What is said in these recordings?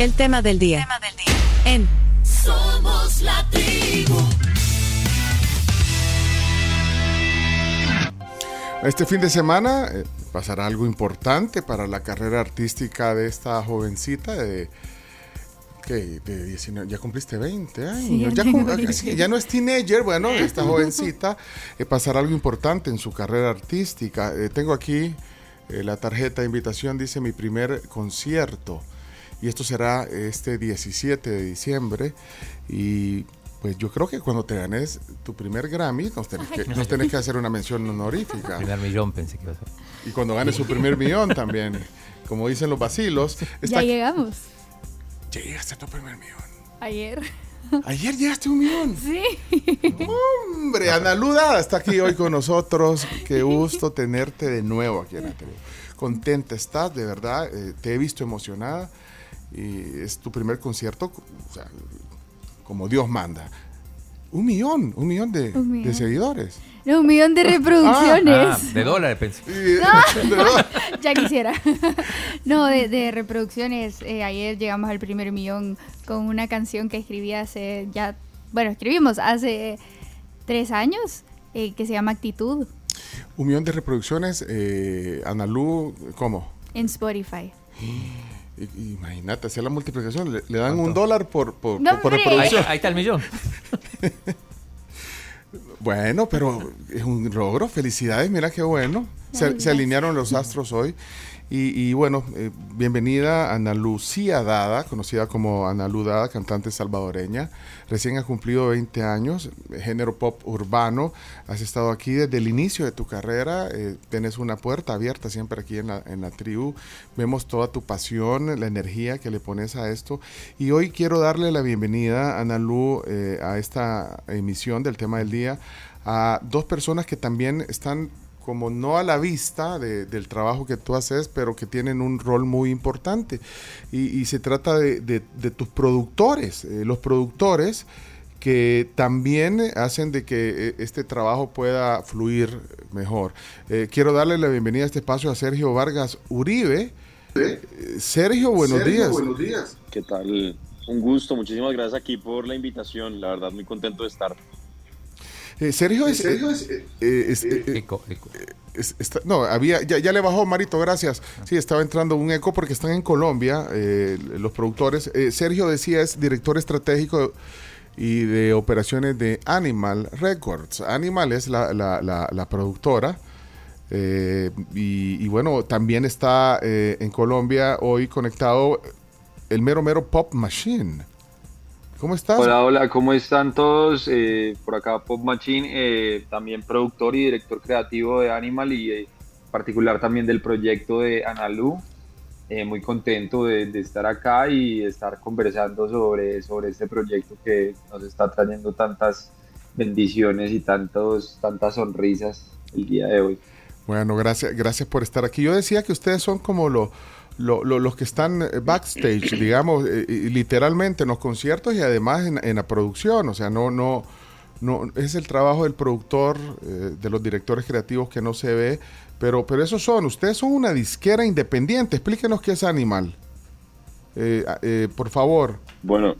El tema del día. En Somos la tribu. Este fin de semana eh, pasará algo importante para la carrera artística de esta jovencita de, de 19, ya cumpliste 20 años, Sí, ya, tengo cum- 20. sí, ya no es teenager, bueno, esta jovencita eh, pasará algo importante en su carrera artística. Eh, tengo aquí eh, la tarjeta de invitación, dice mi primer concierto, y esto será este 17 de diciembre, y pues yo creo que cuando te ganes tu primer Grammy, nos tenés que, nos tenés que hacer una mención honorífica. Primer millón pensé que iba a ser. Y cuando gane su primer millón también. Como dicen los vacilos. Ya llegamos. Ya llegaste a tu primer millón. Ayer. Ayer llegaste a un millón. Sí. Hombre, Ana Luda está aquí hoy con nosotros. Qué gusto tenerte de nuevo aquí en la tele. Contenta estás, de verdad. eh, te he visto emocionada. Y es tu primer concierto, o sea, como Dios manda. Un millón, un millón de, Un millón. de seguidores. No, un millón de reproducciones. Ah, de dólares pensé. Ya quisiera. no, de, de reproducciones. eh, ayer llegamos al primer millón con una canción que escribí hace ya, bueno, escribimos hace tres años, eh, que se llama Actitud, un millón de reproducciones. Eh, Analú, ¿cómo? en Spotify. Imagínate, hacer la multiplicación, le, le dan un dólar por, por, No, por- por hombre. Ahí, reproducción. ahí está el millón. Bueno, pero es un logro, felicidades, mira qué bueno. Se, se alinearon los astros hoy. Y, bueno, eh, bienvenida Ana Lucía Dada, conocida como Ana Lu Dada, cantante salvadoreña. Recién ha cumplido 20 años, género pop urbano. Has estado aquí desde el inicio de tu carrera. eh, tienes una puerta abierta siempre aquí en la, en la tribu. Vemos toda tu pasión, la energía que le pones a esto. Y hoy quiero darle la bienvenida, Ana Lu, eh, a esta emisión del tema del día, a dos personas que también están como no a la vista de- del trabajo que tú haces, pero que tienen un rol muy importante. Y, y se trata de, de- de tus productores, eh, los productores que también hacen de que eh, este trabajo pueda fluir mejor. Eh, quiero darle la bienvenida a este espacio a Sergio Vargas Uribe. Eh, Sergio, buenos días. días. ¿Qué tal? Un gusto, muchísimas gracias aquí por la invitación, la verdad muy contento de estar. Eh, Sergio es... eh, eh, es- eh, Eco, eco. Está- no, había, ya, ya le bajó Marito, gracias. Sí, estaba entrando un eco porque están en Colombia eh, los productores. Eh, Sergio decía es director estratégico y de operaciones de Animal Records. Animal es la, la- la- la productora. eh, y, y bueno, también está eh, en Colombia hoy conectado el mero mero Pop Machine. ¿Cómo estás? Hola, hola, ¿cómo están todos? Eh, por acá Pop Machine, eh, también productor y director creativo de Animal y eh, particular también del proyecto de Analu. Eh, muy contento de, de estar acá y estar conversando sobre, sobre este proyecto que nos está trayendo tantas bendiciones y tantos, tantas sonrisas el día de hoy. Bueno, gracias, gracias por estar aquí. Yo decía que ustedes son como lo- lo- lo- los que están eh, backstage, digamos, eh, literalmente en los conciertos y además en, la producción. O sea, no, no, no, es el trabajo del productor, eh, de los directores creativos que no se ve, pero, pero esos son, ustedes son una disquera independiente. Explíquenos qué es Animal. Por favor. Bueno,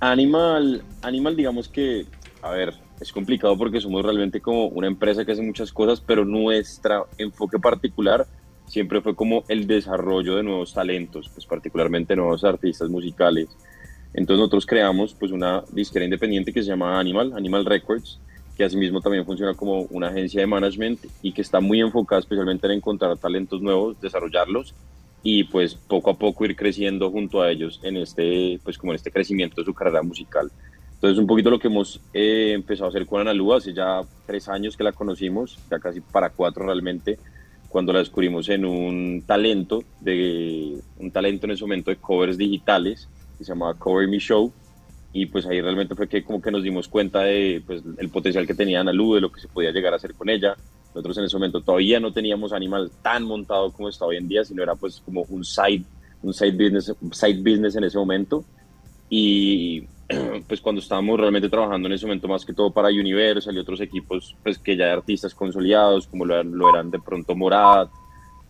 Animal, Animal digamos que, a ver, es complicado porque somos realmente como una empresa que hace muchas cosas, pero nuestro enfoque particular siempre fue como el desarrollo de nuevos talentos, pues particularmente nuevos artistas musicales. Entonces nosotros creamos pues una disquera independiente que se llama Animal, Animal Records, que asimismo también funciona como una agencia de management y que está muy enfocada especialmente en encontrar talentos nuevos, desarrollarlos y pues poco a poco ir creciendo junto a ellos en este pues como en este crecimiento de su carrera musical. Entonces un poquito lo que hemos eh, empezado a hacer con Analu hace ya tres años que la conocimos, ya casi para cuatro realmente, cuando la descubrimos en un talento de un talento en ese momento de covers digitales que se llamaba Cover Me Show y pues ahí realmente fue que como que nos dimos cuenta de pues el potencial que tenía Analu, de lo que se podía llegar a hacer con ella. Nosotros en ese momento todavía no teníamos Animal tan montado como está hoy en día, sino era pues como un side un side business side business en ese momento y pues cuando estábamos realmente trabajando en ese momento más que todo para Universal y otros equipos pues que ya de artistas consolidados como lo, eran- de pronto Morat,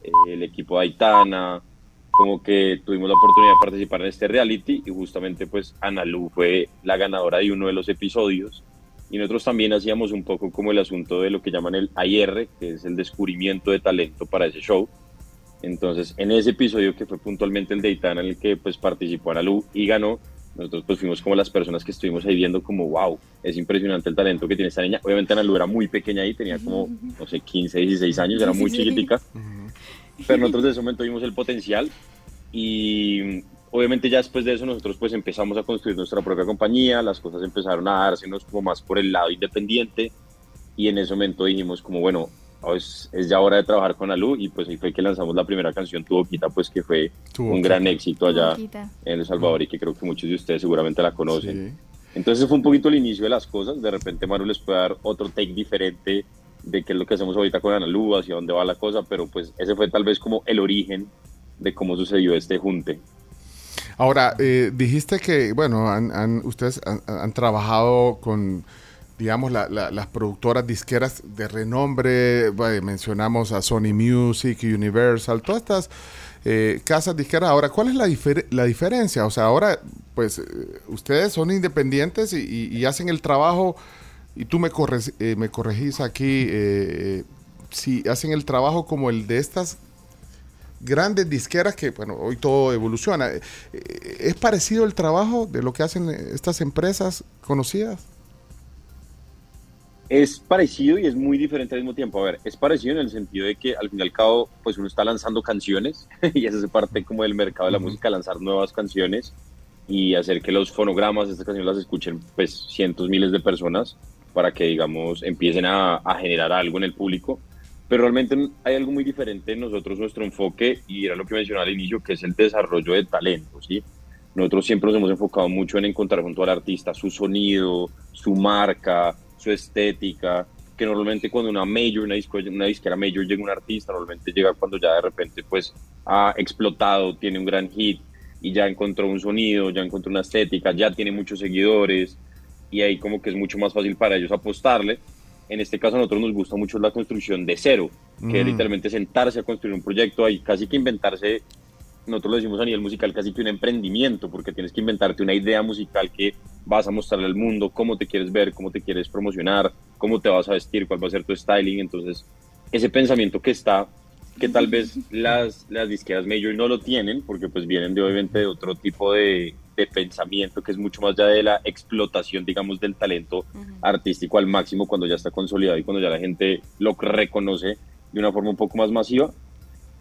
eh, el equipo de Aitana, como que tuvimos la oportunidad de participar en este reality y justamente pues Analu fue la ganadora de uno de los episodios y nosotros también hacíamos un poco como el asunto de lo que llaman el IR, que es el descubrimiento de talento para ese show. Entonces, en ese episodio que fue puntualmente el de Itana, en el que pues participó Analu y ganó, nosotros pues fuimos como las personas que estuvimos ahí viendo como, wow, es impresionante el talento que tiene esta niña. Obviamente Analu era muy pequeña ahí, tenía como, no sé, 15, 16 años, era muy chiquitica. Pero nosotros de ese momento vimos el potencial y obviamente ya después de eso nosotros pues empezamos a construir nuestra propia compañía, las cosas empezaron a dársenos como más por el lado independiente y en ese momento dijimos como, bueno, es, es ya hora de trabajar con Alu y pues ahí fue que lanzamos la primera canción, Tu Boquita, pues que fue Tu un Boquita. gran éxito allá en El Salvador y que creo que muchos de ustedes seguramente la conocen. Sí. Entonces fue un poquito el inicio de las cosas. De repente Manu les puede dar otro take diferente de qué es lo que hacemos ahorita con Analu, hacia dónde va la cosa, pero pues ese fue tal vez como el origen de cómo sucedió este junte. Ahora, eh, dijiste que, bueno, han- han- ustedes han, han trabajado con, digamos, la- la- las productoras disqueras de renombre, mencionamos a Sony Music, Universal, todas estas eh, casas disqueras. Ahora, ¿cuál es la, la diferencia? O sea, ahora, pues, eh, ustedes son independientes y, y- hacen el trabajo, y tú me, corres, eh, me corregís aquí, eh, si hacen el trabajo como el de estas grandes disqueras que, bueno, hoy todo evoluciona. Eh, eh, ¿Es parecido el trabajo de lo que hacen eh, estas empresas conocidas? Es parecido y es muy diferente al mismo tiempo. A ver, es parecido en el sentido de que al fin y al cabo, pues uno está lanzando canciones y eso es parte como del mercado de la música, lanzar nuevas canciones y hacer que los fonogramas de estas canciones las escuchen pues cientos, miles de personas para que, digamos, empiecen a, a generar algo en el público. Pero realmente hay algo muy diferente en nosotros, nuestro enfoque, y era lo que mencionaba al inicio, que es el desarrollo de talento, ¿sí? Nosotros siempre nos hemos enfocado mucho en encontrar junto al artista su sonido, su marca, su estética, que normalmente cuando una major, una, disco, una disquera major llega un artista, normalmente llega cuando ya de repente pues ha explotado, tiene un gran hit y ya encontró un sonido, ya encontró una estética, ya tiene muchos seguidores y ahí como que es mucho más fácil para ellos apostarle. En este caso a nosotros nos gusta mucho la construcción de cero, que es Mm. literalmente sentarse a construir un proyecto, ahí casi que inventarse nosotros lo decimos a nivel musical casi que un emprendimiento, porque tienes que inventarte una idea musical que vas a mostrarle al mundo, cómo te quieres ver, cómo te quieres promocionar, cómo te vas a vestir, cuál va a ser tu styling. Entonces, ese pensamiento que está, que tal vez las, las disqueras major no lo tienen, porque pues vienen de obviamente de otro tipo de, de pensamiento que es mucho más allá de la explotación, digamos, del talento artístico al máximo cuando ya está consolidado y cuando ya la gente lo reconoce de una forma un poco más masiva.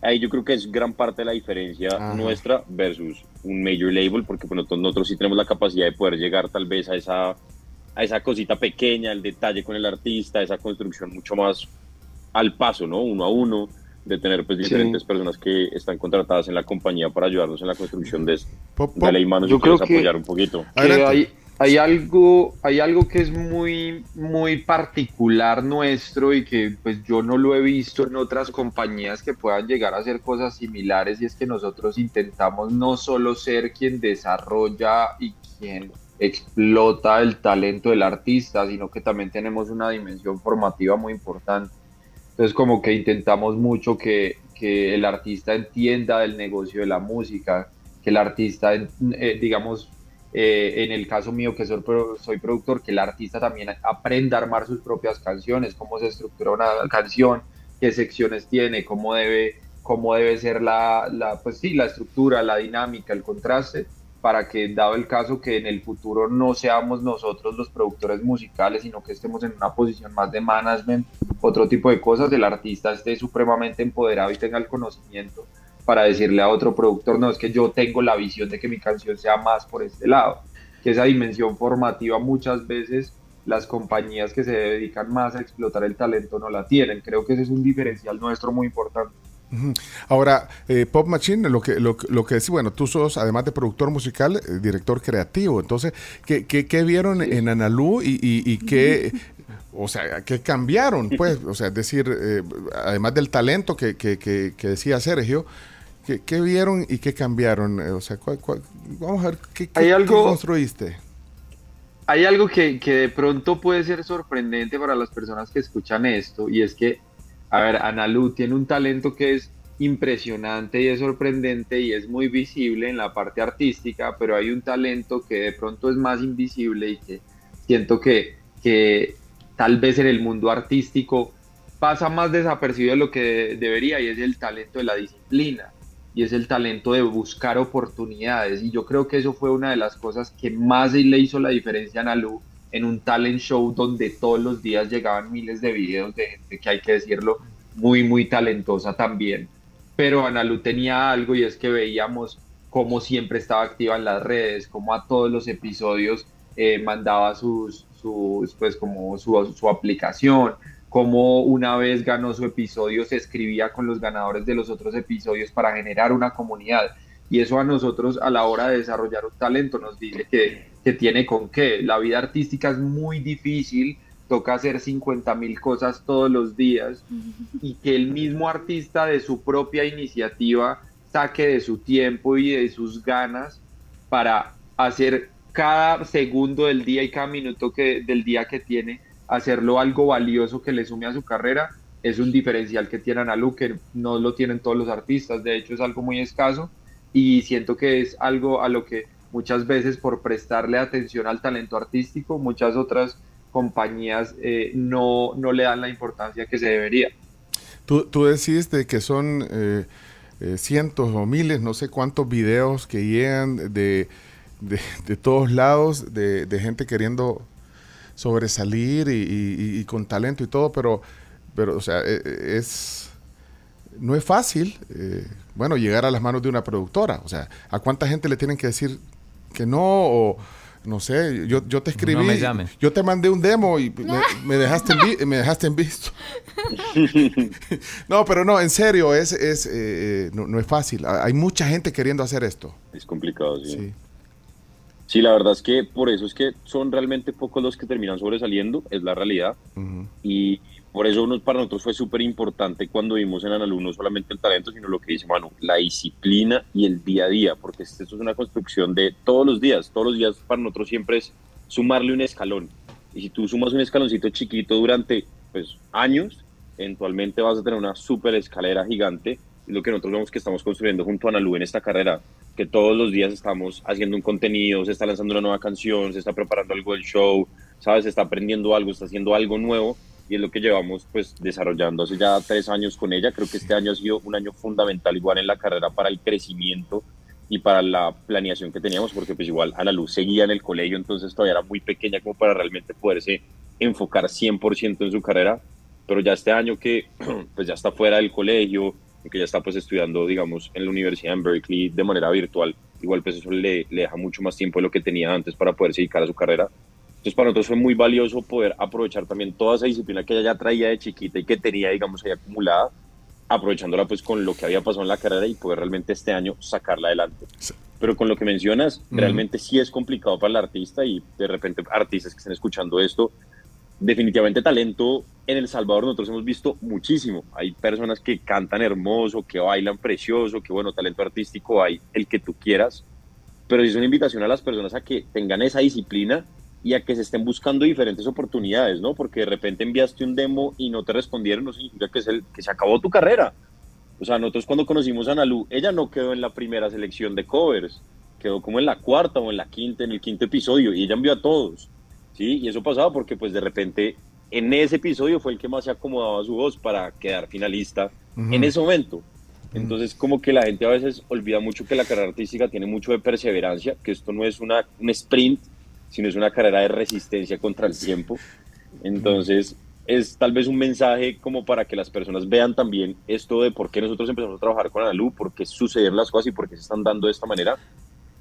Ahí yo creo que es gran parte de la diferencia Ajá. nuestra versus un major label, porque pues, nosotros, nosotros sí tenemos la capacidad de poder llegar tal vez a esa, a esa cosita pequeña, el detalle con el artista, esa construcción mucho más al paso, ¿no? Uno a uno, de tener pues diferentes personas que están contratadas en la compañía para ayudarnos en la construcción de esto. Pop, pop. Dale, Manu, si Yo creo que- apoyar un poquito. que hay, hay algo hay algo que es muy muy particular nuestro y que pues yo no lo he visto en otras compañías que puedan llegar a hacer cosas similares y es que nosotros intentamos no solo ser quien desarrolla y quien explota el talento del artista, sino que también tenemos una dimensión formativa muy importante. Entonces como que intentamos mucho que, que el artista entienda el negocio de la música, que el artista, eh, digamos, eh, en el caso mío que soy, soy productor, que el artista también aprenda a armar sus propias canciones, cómo se estructura una canción, qué secciones tiene, cómo debe, cómo debe ser la, la, pues sí, la estructura, la dinámica, el contraste, para que dado el caso que en el futuro no seamos nosotros los productores musicales, sino que estemos en una posición más de management, otro tipo de cosas, el artista esté supremamente empoderado y tenga el conocimiento para decirle a otro productor, no, es que yo tengo la visión de que mi canción sea más por este lado, que esa dimensión formativa muchas veces las compañías que se dedican más a explotar el talento no la tienen. Creo que ese es un diferencial nuestro muy importante. Ahora, eh, Pop Machine, lo que, lo, lo que decís, bueno, tú sos, además de productor musical, eh, director creativo. Entonces, ¿qué, qué, qué vieron en Analú y, y, y qué, o sea, qué cambiaron? Pues, o sea, es decir, eh, además del talento que, que, que, que decía Sergio, ¿qué, qué vieron y qué cambiaron? Eh, o sea, ¿cuál- cuál- vamos a ver, ¿qué, qué- Hay qué algo- construiste? Hay algo que, que de pronto puede ser sorprendente para las personas que escuchan esto y es que, a ver, Analu tiene un talento que es impresionante y es sorprendente y es muy visible en la parte artística, pero hay un talento que de pronto es más invisible y que siento que, que tal vez en el mundo artístico pasa más desapercibido de lo que debería y es el talento de la disciplina y es el talento de buscar oportunidades. Y yo creo que eso fue una de las cosas que más le hizo la diferencia a Nalu en un talent show donde todos los días llegaban miles de videos de gente que hay que decirlo muy muy talentosa también. Pero Analu tenía algo y es que veíamos cómo siempre estaba activa en las redes, cómo a todos los episodios eh, mandaba sus, sus, pues como su, su aplicación, cómo una vez ganó su episodio se escribía con los ganadores de los otros episodios para generar una comunidad. Y eso a nosotros a la hora de desarrollar un talento nos dice que, que tiene con qué. La vida artística es muy difícil, toca hacer 50 mil cosas todos los días y que el mismo artista de su propia iniciativa saque de su tiempo y de sus ganas para hacer cada segundo del día y cada minuto que, del día que tiene, hacerlo algo valioso que le sume a su carrera, es un diferencial que tiene Analu, que no lo tienen todos los artistas, de hecho es algo muy escaso y siento que es algo a lo que muchas veces por prestarle atención al talento artístico, muchas otras compañías eh, no, no le dan la importancia que se debería. Tú, tú decís de que son eh, eh, cientos o miles, no sé cuántos videos que llegan de, de, de todos lados, de, de, gente queriendo sobresalir y, y, y, con talento y todo, pero, pero o sea, e, es... No es fácil, eh, bueno, llegar a las manos de una productora. O sea, ¿a cuánta gente le tienen que decir que no? O, no sé, yo, yo te escribí, no me llames. yo te mandé un demo y me, me dejaste en vi, me dejaste en visto. no, pero no, en serio, es, es eh, no, no, es fácil. Hay mucha gente queriendo hacer esto. Es complicado, sí. sí. Sí, la verdad es que por eso es que son realmente pocos los que terminan sobresaliendo, es la realidad. Uh -huh. Y por eso para nosotros fue súper importante cuando vimos en Analu no solamente el talento, sino lo que dice Manu, la disciplina y el día a día, porque esto es una construcción de todos los días. Todos los días para nosotros siempre es sumarle un escalón. Y si tú sumas un escaloncito chiquito durante pues, años, eventualmente vas a tener una súper escalera gigante. Lo que nosotros vemos que estamos construyendo junto a Analu en esta carrera, que todos los días estamos haciendo un contenido, se está lanzando una nueva canción, se está preparando algo del show, ¿sabes? Se está aprendiendo algo, está haciendo algo nuevo y es lo que llevamos pues desarrollando hace ya tres años con ella. Creo que este año ha sido un año fundamental igual en la carrera para el crecimiento y para la planeación que teníamos, porque pues igual a la luz seguía en el colegio, entonces todavía era muy pequeña como para realmente poderse enfocar 100% en su carrera, pero ya este año que pues ya está fuera del colegio, que ya está pues estudiando digamos en la universidad en Berkeley de manera virtual, igual pues eso le, le deja mucho más tiempo de lo que tenía antes para poderse dedicar a su carrera. Entonces para nosotros fue muy valioso poder aprovechar también toda esa disciplina que ella ya traía de chiquita y que tenía, digamos, ahí acumulada, aprovechándola pues con lo que había pasado en la carrera y poder realmente este año sacarla adelante. Pero con lo que mencionas, realmente sí es complicado para el artista y de repente artistas que estén escuchando esto, definitivamente talento en El Salvador nosotros hemos visto muchísimo. Hay personas que cantan hermoso, que bailan precioso, que bueno, talento artístico hay el que tú quieras, pero es una invitación a las personas a que tengan esa disciplina y a que se estén buscando diferentes oportunidades, ¿no? Porque de repente enviaste un demo y no te respondieron, no significa que, es el, que se acabó tu carrera. O sea, nosotros cuando conocimos a Nalu, ella no quedó en la primera selección de covers, quedó como en la cuarta o en la quinta, en el quinto episodio, y ella envió a todos, ¿sí? Y eso pasaba porque pues de repente en ese episodio fue el que más se acomodaba su voz para quedar finalista uh -huh. en ese momento. Entonces, como que la gente a veces olvida mucho que la carrera artística tiene mucho de perseverancia, que esto no es una, un sprint, sino es una carrera de resistencia contra el tiempo. Entonces, es tal vez un mensaje como para que las personas vean también esto de por qué nosotros empezamos a trabajar con Analu, por qué suceden las cosas y por qué se están dando de esta manera.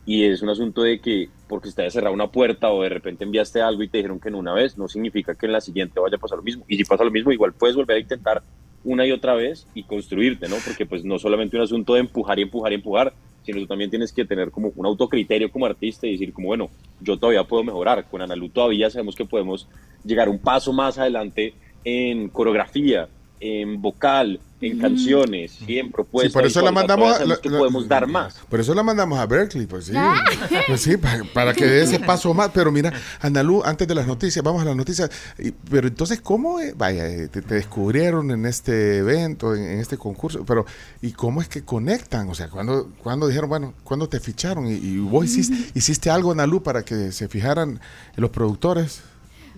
Y es un asunto de que porque te haya cerrado una puerta o de repente enviaste algo y te dijeron que en una vez, no significa que en la siguiente vaya a pasar lo mismo. Y si pasa lo mismo, igual puedes volver a intentar una y otra vez y construirte, ¿no? Porque pues no solamente un asunto de empujar y empujar y empujar, sino tú también tienes que tener como un autocriterio como artista y decir como, bueno, yo todavía puedo mejorar, con Analu todavía sabemos que podemos llegar un paso más adelante en coreografía, en vocal, en canciones, y en propuestas. Sí, por eso la mandamos a- sabemos que la- podemos la- dar más. Por eso la mandamos a Berkeley, pues sí. Ah. Pues sí, para, para que dé ese paso más. Pero mira, Analú, antes de las noticias, vamos a las noticias. Y- pero entonces, ¿cómo, eh, vaya, eh, te, te descubrieron en este evento, en, en este concurso? Pero, ¿y cómo es que conectan? O sea, cuando cuando dijeron, bueno, cuando te ficharon? ¿Y, y vos hiciste, hiciste algo, Analú, para que se fijaran los productores?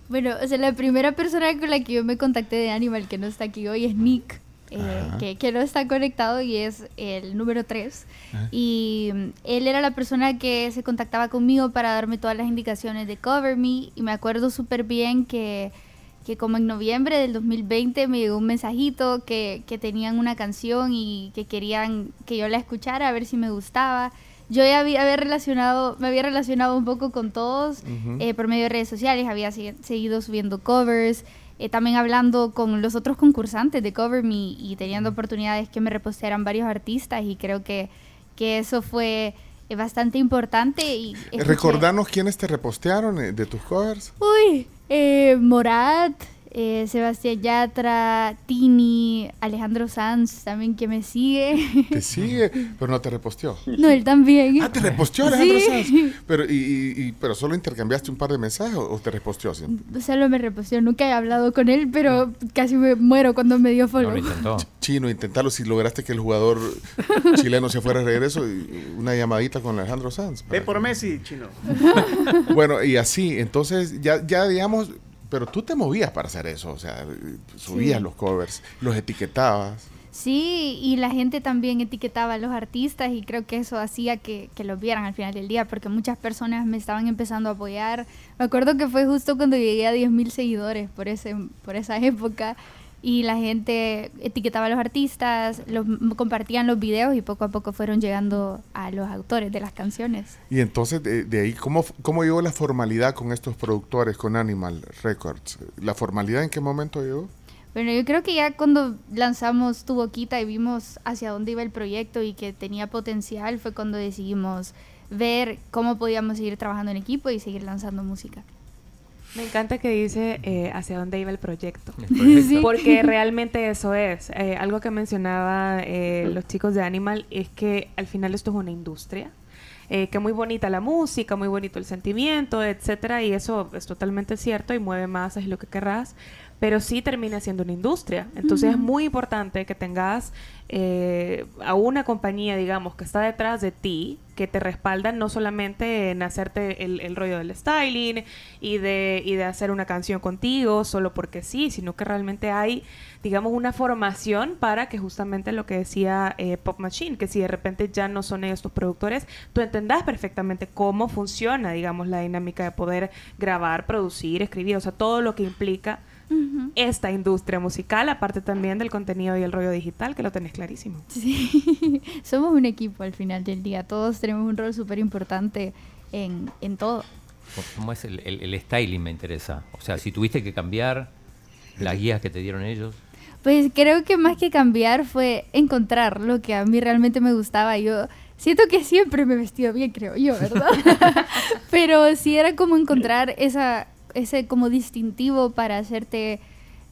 Bueno, o sea, la primera persona con la que yo me contacté de Animal, que no está aquí hoy, es Nick, eh, que, que no está conectado y es el número 3. Ajá. Y mm, él era la persona que se contactaba conmigo para darme todas las indicaciones de Cover Me. Y me acuerdo súper bien que, que como en noviembre del 2020 me llegó un mensajito que, que tenían una canción y que querían que yo la escuchara a ver si me gustaba. Yo ya había, había relacionado, me había relacionado un poco con todos eh, por medio de redes sociales, había se- seguido subiendo covers, eh, también hablando con los otros concursantes de Cover Me y teniendo oportunidades que me repostearan varios artistas y creo que, que eso fue eh, bastante importante. Y Recordanos quiénes te repostearon eh, de tus covers. Uy, eh, Morat, eh, Sebastián Yatra, Tini, Alejandro Sanz también que me sigue. Te sigue, pero no te reposteó. no, él también. Ah, te reposteó Alejandro Sí. Sanz. Pero, y, y- y- pero solo intercambiaste un par de mensajes o te reposteó siempre? Solo me reposteó, nunca he hablado con él, pero casi me muero cuando me dio No follow. lo intentó. Chino, intentarlo si lograste que el jugador chileno se fuera de regreso una llamadita con Alejandro Sanz. Ve por que- Messi, chino. Bueno, y así, entonces ya, ya digamos, pero tú te movías para hacer eso, o sea, subías Sí. los covers, los etiquetabas. Sí, y la gente también etiquetaba a los artistas y creo que eso hacía que, que los vieran al final del día, porque muchas personas me estaban empezando a apoyar. Me acuerdo que fue justo cuando llegué a 10.000 seguidores por, ese, por esa época y la gente etiquetaba a los artistas, los, compartían los videos y poco a poco fueron llegando a los autores de las canciones. Y entonces de, de ahí, ¿cómo, ¿cómo llegó la formalidad con estos productores, con Animal Records? ¿La formalidad en qué momento llegó? Bueno, yo creo que ya cuando lanzamos Tu Boquita y vimos hacia dónde iba el proyecto y que tenía potencial, fue cuando decidimos ver cómo podíamos seguir trabajando en equipo y seguir lanzando música. Me encanta que dice eh, hacia dónde iba el proyecto. El proyecto. Sí. Porque realmente eso es. Eh, algo que mencionaba eh, los chicos de Animal es que al final esto es una industria. Eh, que muy bonita la música, muy bonito el sentimiento, etcétera, y eso es totalmente cierto y mueve masas y lo que querrás, pero sí termina siendo una industria. Entonces es muy importante que tengas eh, a una compañía, digamos, que está detrás de ti, que te respaldan no solamente en hacerte el, el rollo del styling y de, y de hacer una canción contigo solo porque sí, sino que realmente hay, digamos, una formación para que justamente lo que decía eh, Pop Machine, que si de repente ya no son ellos tus productores, tú entendás perfectamente cómo funciona, digamos, la dinámica de poder grabar, producir, escribir, o sea, todo lo que implica esta industria musical, aparte también del contenido y el rollo digital, que lo tenés clarísimo. Sí, somos un equipo al final del día, todos tenemos un rol súper importante en, en todo. ¿Cómo es el, el- el styling? Me interesa. O sea, si tuviste que cambiar las guías que te dieron ellos. Pues creo que más que cambiar fue encontrar lo que a mí realmente me gustaba. Yo siento que siempre me he vestido bien, creo yo, ¿verdad? Pero sí era como encontrar esa, ese como distintivo para hacerte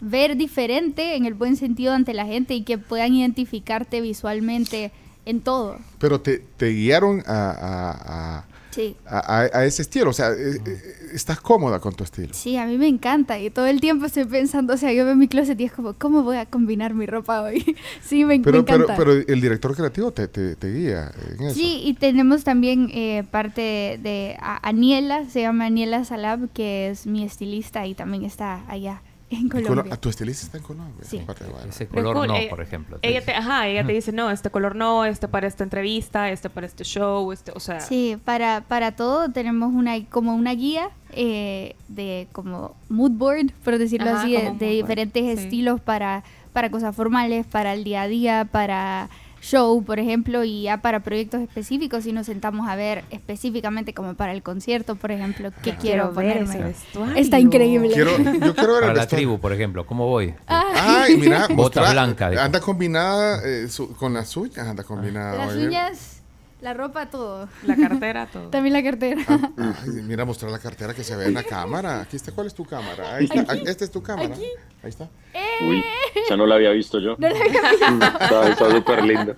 ver diferente en el buen sentido ante la gente y que puedan identificarte visualmente en todo. Pero te, te guiaron a, a- a- Sí. a- a- a ese estilo, o sea, eh, eh, estás cómoda con tu estilo. Sí, a mí me encanta y todo el tiempo estoy pensando, o sea, yo veo mi closet y es como, ¿cómo voy a combinar mi ropa hoy? sí, me, me Pero, pero, encanta. pero el director creativo te, te- te guía en eso. Sí, y tenemos también eh, parte de, Aniela, se llama Aniela Salab, que es mi estilista y también está allá en ¿Y Colo- Colombia. ¿A tu estilista está en Colombia? Sí. Ese color cool, no, ella- por ejemplo. Ella te, ajá, ella te dice, no, este color no, este para esta entrevista, este para este show, este, o sea... Sí, para, para todo tenemos una como una guía eh, de como mood board, por decirlo Ajá, así, de, de diferentes sí. estilos para, para cosas formales, para el día a día, para show, por ejemplo, y ya para proyectos específicos y nos sentamos a ver específicamente como para el concierto, por ejemplo, qué quiero, ver ese ponerme. vestuario. Está increíble. Quiero, yo quiero ver Para el la tribu, por ejemplo, ¿cómo voy? Ay, mira, blancas, dijo. Anda combinada eh, su- con las uñas, anda combinada. Las uñas La ropa, todo. La cartera, todo. También la cartera. Ay, mira, mostrar la cartera que se ve en la cámara. Aquí está, ¿cuál es tu cámara? Ahí está, Aquí. esta es tu cámara. Aquí. Ahí está. Uy, ya no la había visto yo. No la había visto. Está súper lindo.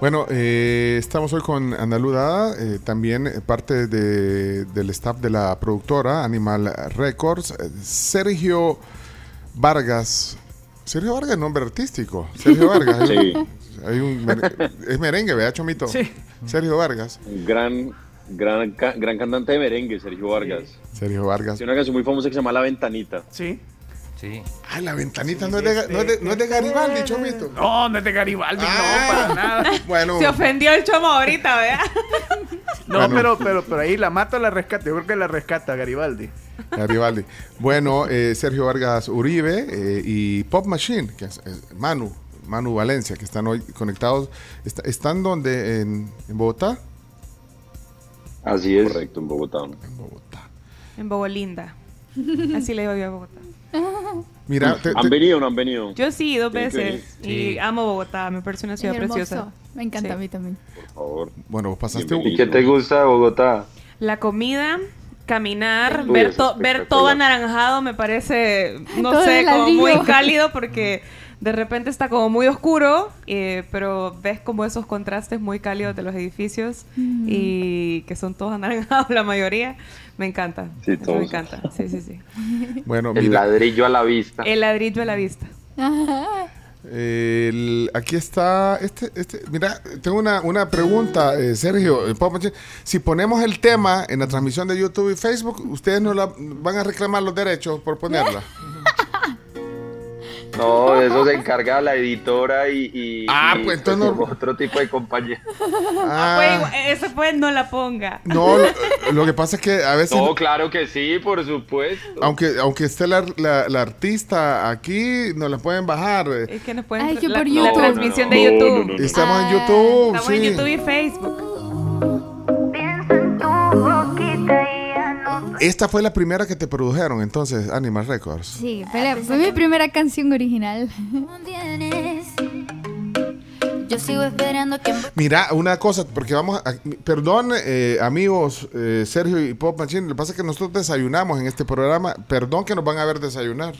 Bueno, eh, estamos hoy con Andalú Dada, eh, también eh, parte de- del staff de la productora Animal Records, eh, Sergio Vargas. Sergio Vargas, nombre artístico. Sergio Vargas. un- hay un es merengue, ¿verdad, Chomito? Sí. Sergio Vargas. Un gran, gran, gran cantante de merengue, Sergio Vargas. Sergio Vargas. Tiene una canción muy famosa que se llama La Ventanita. Sí. Sí. Ah, la ventanita no, es de, no, es de, no es de Garibaldi, Chomito. No, no es de Garibaldi, Ah. no, para nada. Bueno, Se ofendió el chomo ahorita, ¿verdad? No, Bueno. pero, pero, pero ahí la mata o la rescata. Yo creo que la rescata Garibaldi. Garibaldi. Bueno, eh, Sergio Vargas Uribe eh, y Pop Machine, que es, es Manu, Manu Valencia, que están hoy conectados. Está- ¿Están donde? En, en Bogotá? Así es. Correcto, en Bogotá. En Bogotá. En Bogolinda. Así le digo yo a Bogotá. Mira, te- ¿Han venido o no han venido? Yo sí, dos veces. Y amo Bogotá, me parece una ciudad preciosa. Me encanta Sí. a mí también. Por favor. bueno, vos pasaste. Bienvenido. ¿Y qué te gusta de Bogotá? La comida, caminar, Uy, ver, to- ver todo anaranjado me parece, no Todo sé, como muy cálido porque de repente está como muy oscuro, eh, pero ves como esos contrastes muy cálidos de los edificios y que son todos anaranjados la mayoría. Me encanta. Sí, todos. me encanta. Sí, sí, sí. Bueno, El mira, ladrillo a la vista. El ladrillo a la vista. el- aquí está. Este, este, mira, tengo una, una pregunta, eh, Sergio. eh. Si ponemos el tema en la transmisión de YouTube y Facebook, ¿ustedes no la, van a reclamar los derechos por ponerla? No, de eso se encarga la editora y, y- Ah, y, pues, entonces no- otro tipo de compañía. Ah, Pues, ese pues no la ponga. no, lo, lo que pasa es que a veces. No, claro que sí, por supuesto. Aunque, aunque esté la, la- la artista aquí, no la pueden bajar. Es que nos pueden Ay, que la, por la YouTube. transmisión No, de no, YouTube. no, no, no. Estamos en Ah, YouTube. Estamos sí. en YouTube y Facebook. Esta fue la primera que te produjeron, entonces, Animal Records. Sí, fue, la- fue mi primera canción original. Yo sigo esperando que Mira, una cosa, porque vamos a. Perdón, eh, amigos eh, Sergio y Pop Machine, lo que pasa es que nosotros desayunamos en este programa. Perdón que nos van a ver desayunar.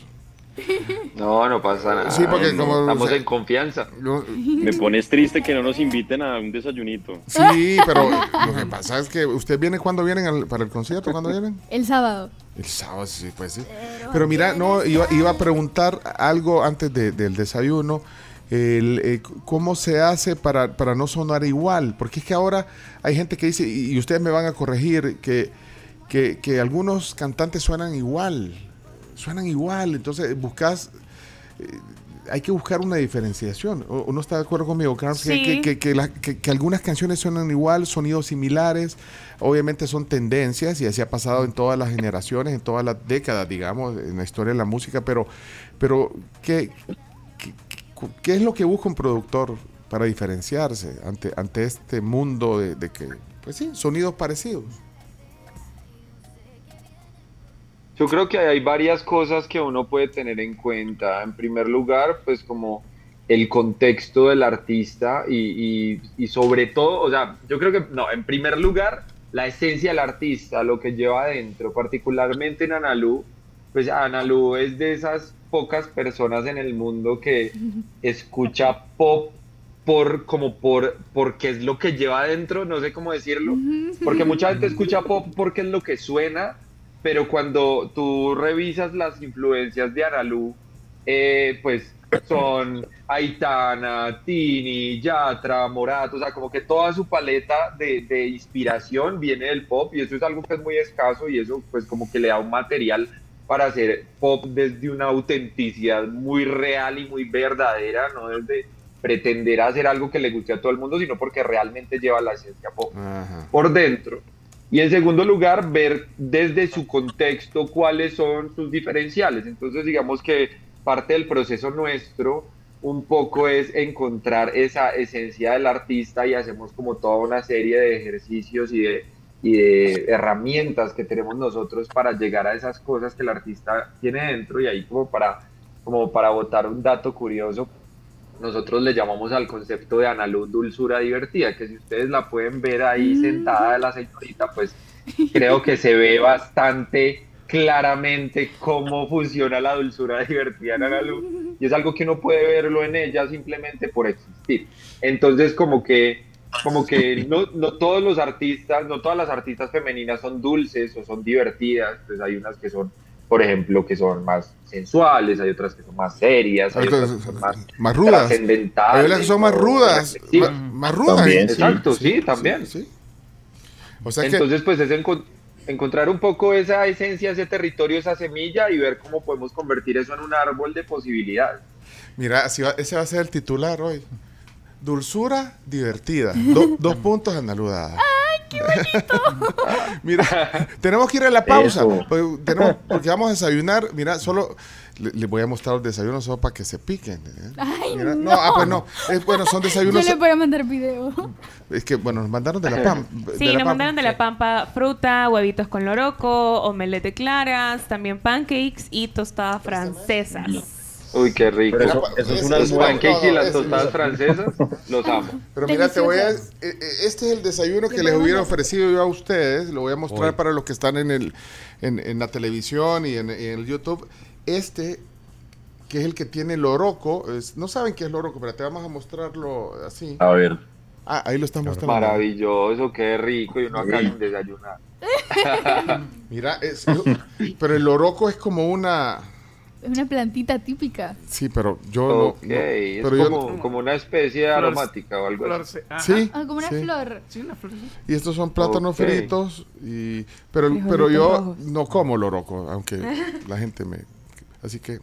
No, no pasa nada. Sí, porque como- Estamos o sea- en confianza. Me pones triste que no nos inviten a un desayunito. sí, pero lo que pasa es que ustedes vienen cuando vienen al- para el concierto, ¿cuándo vienen? El sábado. El sábado, sí, pues sí. Pero mira, no, iba, iba a preguntar algo antes de- del desayuno. El, eh, ¿Cómo se hace para, para no sonar igual? Porque es que ahora hay gente que dice, y, y ustedes me van a corregir, que, que, que algunos cantantes suenan igual. Suenan igual. Entonces buscas. eh, hay que buscar una diferenciación. ¿O, o no está de acuerdo conmigo, Carlos? Que- Sí. Que, que- que la- que- que algunas canciones suenan igual, sonidos similares. Obviamente son tendencias y así ha pasado en todas las generaciones, en todas las décadas, digamos, en la historia de la música. Pero, pero ¿qué, qué, qué- qué es lo que busca un productor para diferenciarse ante, ante este mundo de, de que, pues sí, sonidos parecidos? Yo creo que hay varias cosas que uno puede tener en cuenta. En primer lugar, pues como el contexto del artista y, y- y sobre todo, o sea, yo creo que, no, en primer lugar, la esencia del artista, lo que lleva adentro, particularmente en Analu, pues Analu es de esas pocas personas en el mundo que escucha pop por como por porque es lo que lleva adentro, no sé cómo decirlo, porque mucha gente escucha pop porque es lo que suena, pero cuando tú revisas las influencias de Analu, eh, pues son Aitana, Tini, Yatra, Morat, o sea, como que toda su paleta de, de inspiración viene del pop y eso es algo que es muy escaso y eso pues como que le da un material para hacer pop desde una autenticidad muy real y muy verdadera, no desde pretender hacer algo que le guste a todo el mundo, sino porque realmente lleva la esencia pop Ajá. por dentro. Y en segundo lugar, ver desde su contexto cuáles son sus diferenciales. Entonces, digamos que parte del proceso nuestro un poco es encontrar esa esencia del artista y hacemos como toda una serie de ejercicios y de, herramientas que tenemos nosotros para llegar a esas cosas que el artista tiene dentro y ahí como para, como para botar un dato curioso, nosotros le llamamos al concepto de analuz dulzura divertida, que si ustedes la pueden ver ahí sentada la señorita, pues creo que se ve bastante claramente cómo funciona la dulzura divertida en Analu y es algo que uno puede verlo en ella simplemente por existir. Entonces como que como que no, no todos los artistas, no todas las artistas femeninas son dulces o son divertidas, pues hay unas que son, por ejemplo, que son más sensuales, hay otras que son más serias, hay otras que son más, más rudas. trascendentales, Hay otras que son más rudas. Más rudas. También. Exacto, sí, también. sí. O sea que Entonces, pues es encon- encontrar un poco esa esencia, ese territorio, esa semilla y ver cómo podemos convertir eso en un árbol de posibilidades. Mira, así va- ese va a ser el titular hoy. Dulzura divertida. Do- dos puntos analudadas. ¡Ay, qué bonito! Mira, tenemos que ir a la pausa. Eso. Porque, tenemos- porque vamos a desayunar. Mira, solo le- les voy a mostrar los desayunos solo para que se piquen. ¿eh? Ay, Mira, no. ah, pues no. Es, bueno, son Yo desayunos. les voy a mandar video. Es que, bueno, nos mandaron de la PAM. de Sí, nos mandaron de la pampa fruta, huevitos con loroco, omelette claras, también pancakes y tostadas francesas. Uy, qué rico. Pero eso, eso es una ese- almuerzo. pancakes y las tostadas francesas, los amo. Pero mira, te voy a. Eh, eh, Este es el desayuno que les hubiera ofrecido yo a ustedes. Lo voy a mostrar para los que están en, el, en, en la televisión y en, en el YouTube. Este, que es el que tiene loroco. es- no saben qué es loroco, pero te vamos a mostrarlo así. A ver. Ah, ahí lo están mostrando. Maravilloso, qué rico. Y uno acá sin desayunar. Mira, es- pero el loroco es como una. Es una plantita típica. Sí, pero yo Ok, no. no, es pero como, como una especie de Flor- aromática o algo Flor así. Sí. Ah, como una sí. flor. Sí, una flor. sí. Y estos son plátanos fritos. Y, pero, Frijolitos pero yo rojos. no como loroco, aunque la gente me. Así que.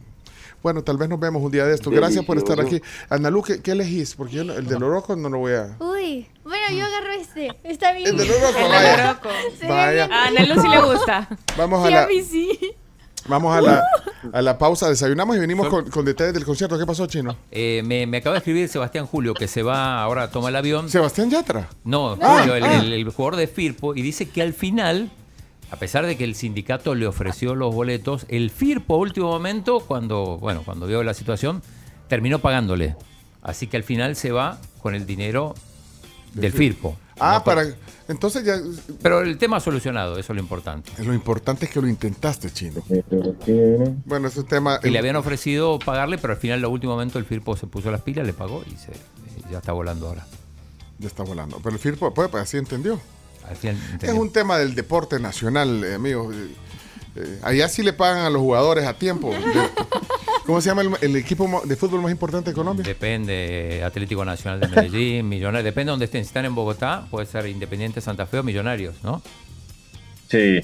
Bueno, tal vez nos vemos un día de esto. Gracias por estar aquí. Analu, ¿qué, qué elegís? Porque yo no- el de loroco no lo voy a. Uy, bueno, yo agarro este. Está bien. El de loroco, El vaya. loroco. Se ve Vaya. A sí le gusta. Vamos a Sí, a la, mí sí. vamos a la, a la pausa. Desayunamos y venimos con, con detalles del concierto. ¿Qué pasó, Chino? Eh, me, me acaba de escribir Sebastián Julio que se va ahora a tomar el avión. Sebastián Yatra. No, Ah, Julio, el, ah. el- el jugador de Firpo, y dice que al final, a pesar de que el sindicato le ofreció los boletos, el Firpo a último momento, cuando, bueno, cuando vio la situación, terminó pagándole. Así que al final se va con el dinero del Firpo. Ah, No para. Entonces ya. Pero el tema solucionado, eso es lo importante. Lo importante es que lo intentaste, Chino. Bueno, ese tema. Y le habían ofrecido pagarle, pero al final, a último momento, el Firpo se puso las pilas, le pagó y se, y ya está volando ahora. Ya está volando. Pero el FIRPO, pues, pues, así entendió. Al final, Es un tema del deporte nacional, eh, amigos. Eh, eh, allá sí le pagan a los jugadores a tiempo. ¿Cómo se llama el, el equipo de fútbol más importante de Colombia? Depende, Atlético Nacional de Medellín, Millonarios, depende de donde estén. Si están en Bogotá, puede ser Independiente Santa Fe o Millonarios, ¿no? Sí.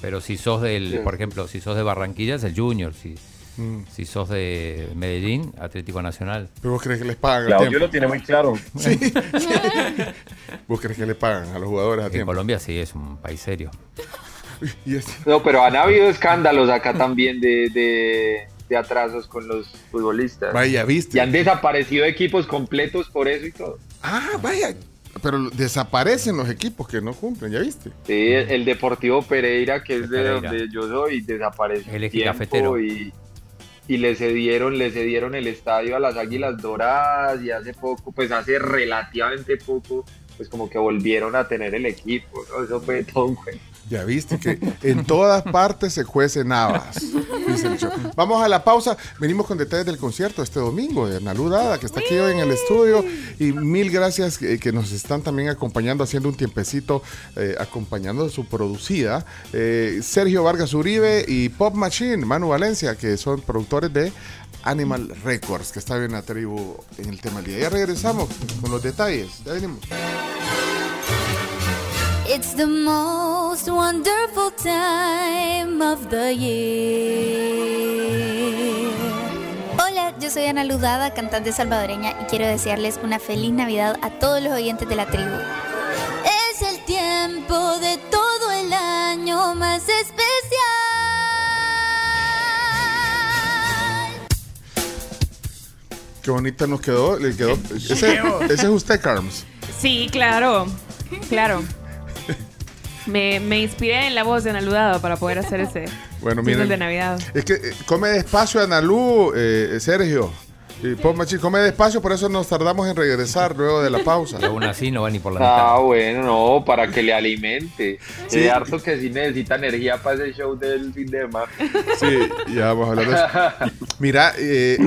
Pero si sos del, Sí. por ejemplo, si sos de Barranquilla es el Junior, si, Mm. si sos de Medellín, Atlético Nacional. ¿Pero vos crees que les pagan Claudio tiempo? lo tiene muy claro. ¿Vos crees que le pagan a los jugadores a En tiempo? Colombia sí es un país serio. No, pero han habido escándalos acá también de, de, de atrasos con los futbolistas. Vaya, Y viste. han desaparecido equipos completos por eso y todo. Ah, vaya. Pero desaparecen los equipos que no cumplen, ¿ya viste? Sí, el, Deportivo Pereira, que es de Pereira. donde yo soy, desapareció. El tiempo cafetero. Y, y le cedieron, le cedieron el estadio a las Águilas Doradas y hace poco, pues hace relativamente poco, pues como que volvieron a tener el equipo. ¿no? Eso fue todo un juego. Ya viste que en todas partes se cuecen habas. dice el. Vamos a la pausa. Venimos con detalles del concierto este domingo de Analu Dada, que está aquí hoy en el estudio. Y mil gracias que, que nos están también acompañando, haciendo un tiempecito, eh, acompañando su producida. eh, Sergio Vargas Uribe y Pop Machine, Manu Valencia, que son productores de Animal Records, que está en la tribu en el tema del día. Ya regresamos con los detalles. Ya venimos. It's the most wonderful time of the year. Hola, yo soy Ana Ludada, cantante salvadoreña, y quiero desearles una feliz Navidad a todos los oyentes de la tribu. Es el tiempo de todo el año más especial. Qué bonita nos quedó. Le quedó ese, ese es usted, Carms. Sí, claro. Claro. Me, me inspiré en la voz de Analudado para poder hacer ese Bueno, miren. de Navidad. Es que eh, come despacio, Analú, eh, Sergio. Y Pop Machine come despacio, por eso nos tardamos en regresar luego de la pausa. Y aún así no va ni por la Ah, mitad. bueno, no, para que le alimente. Sí. Sí. harto que sí necesita energía para ese show del fin de semana. Sí, ya vamos a hablar de eso. Mira, eh,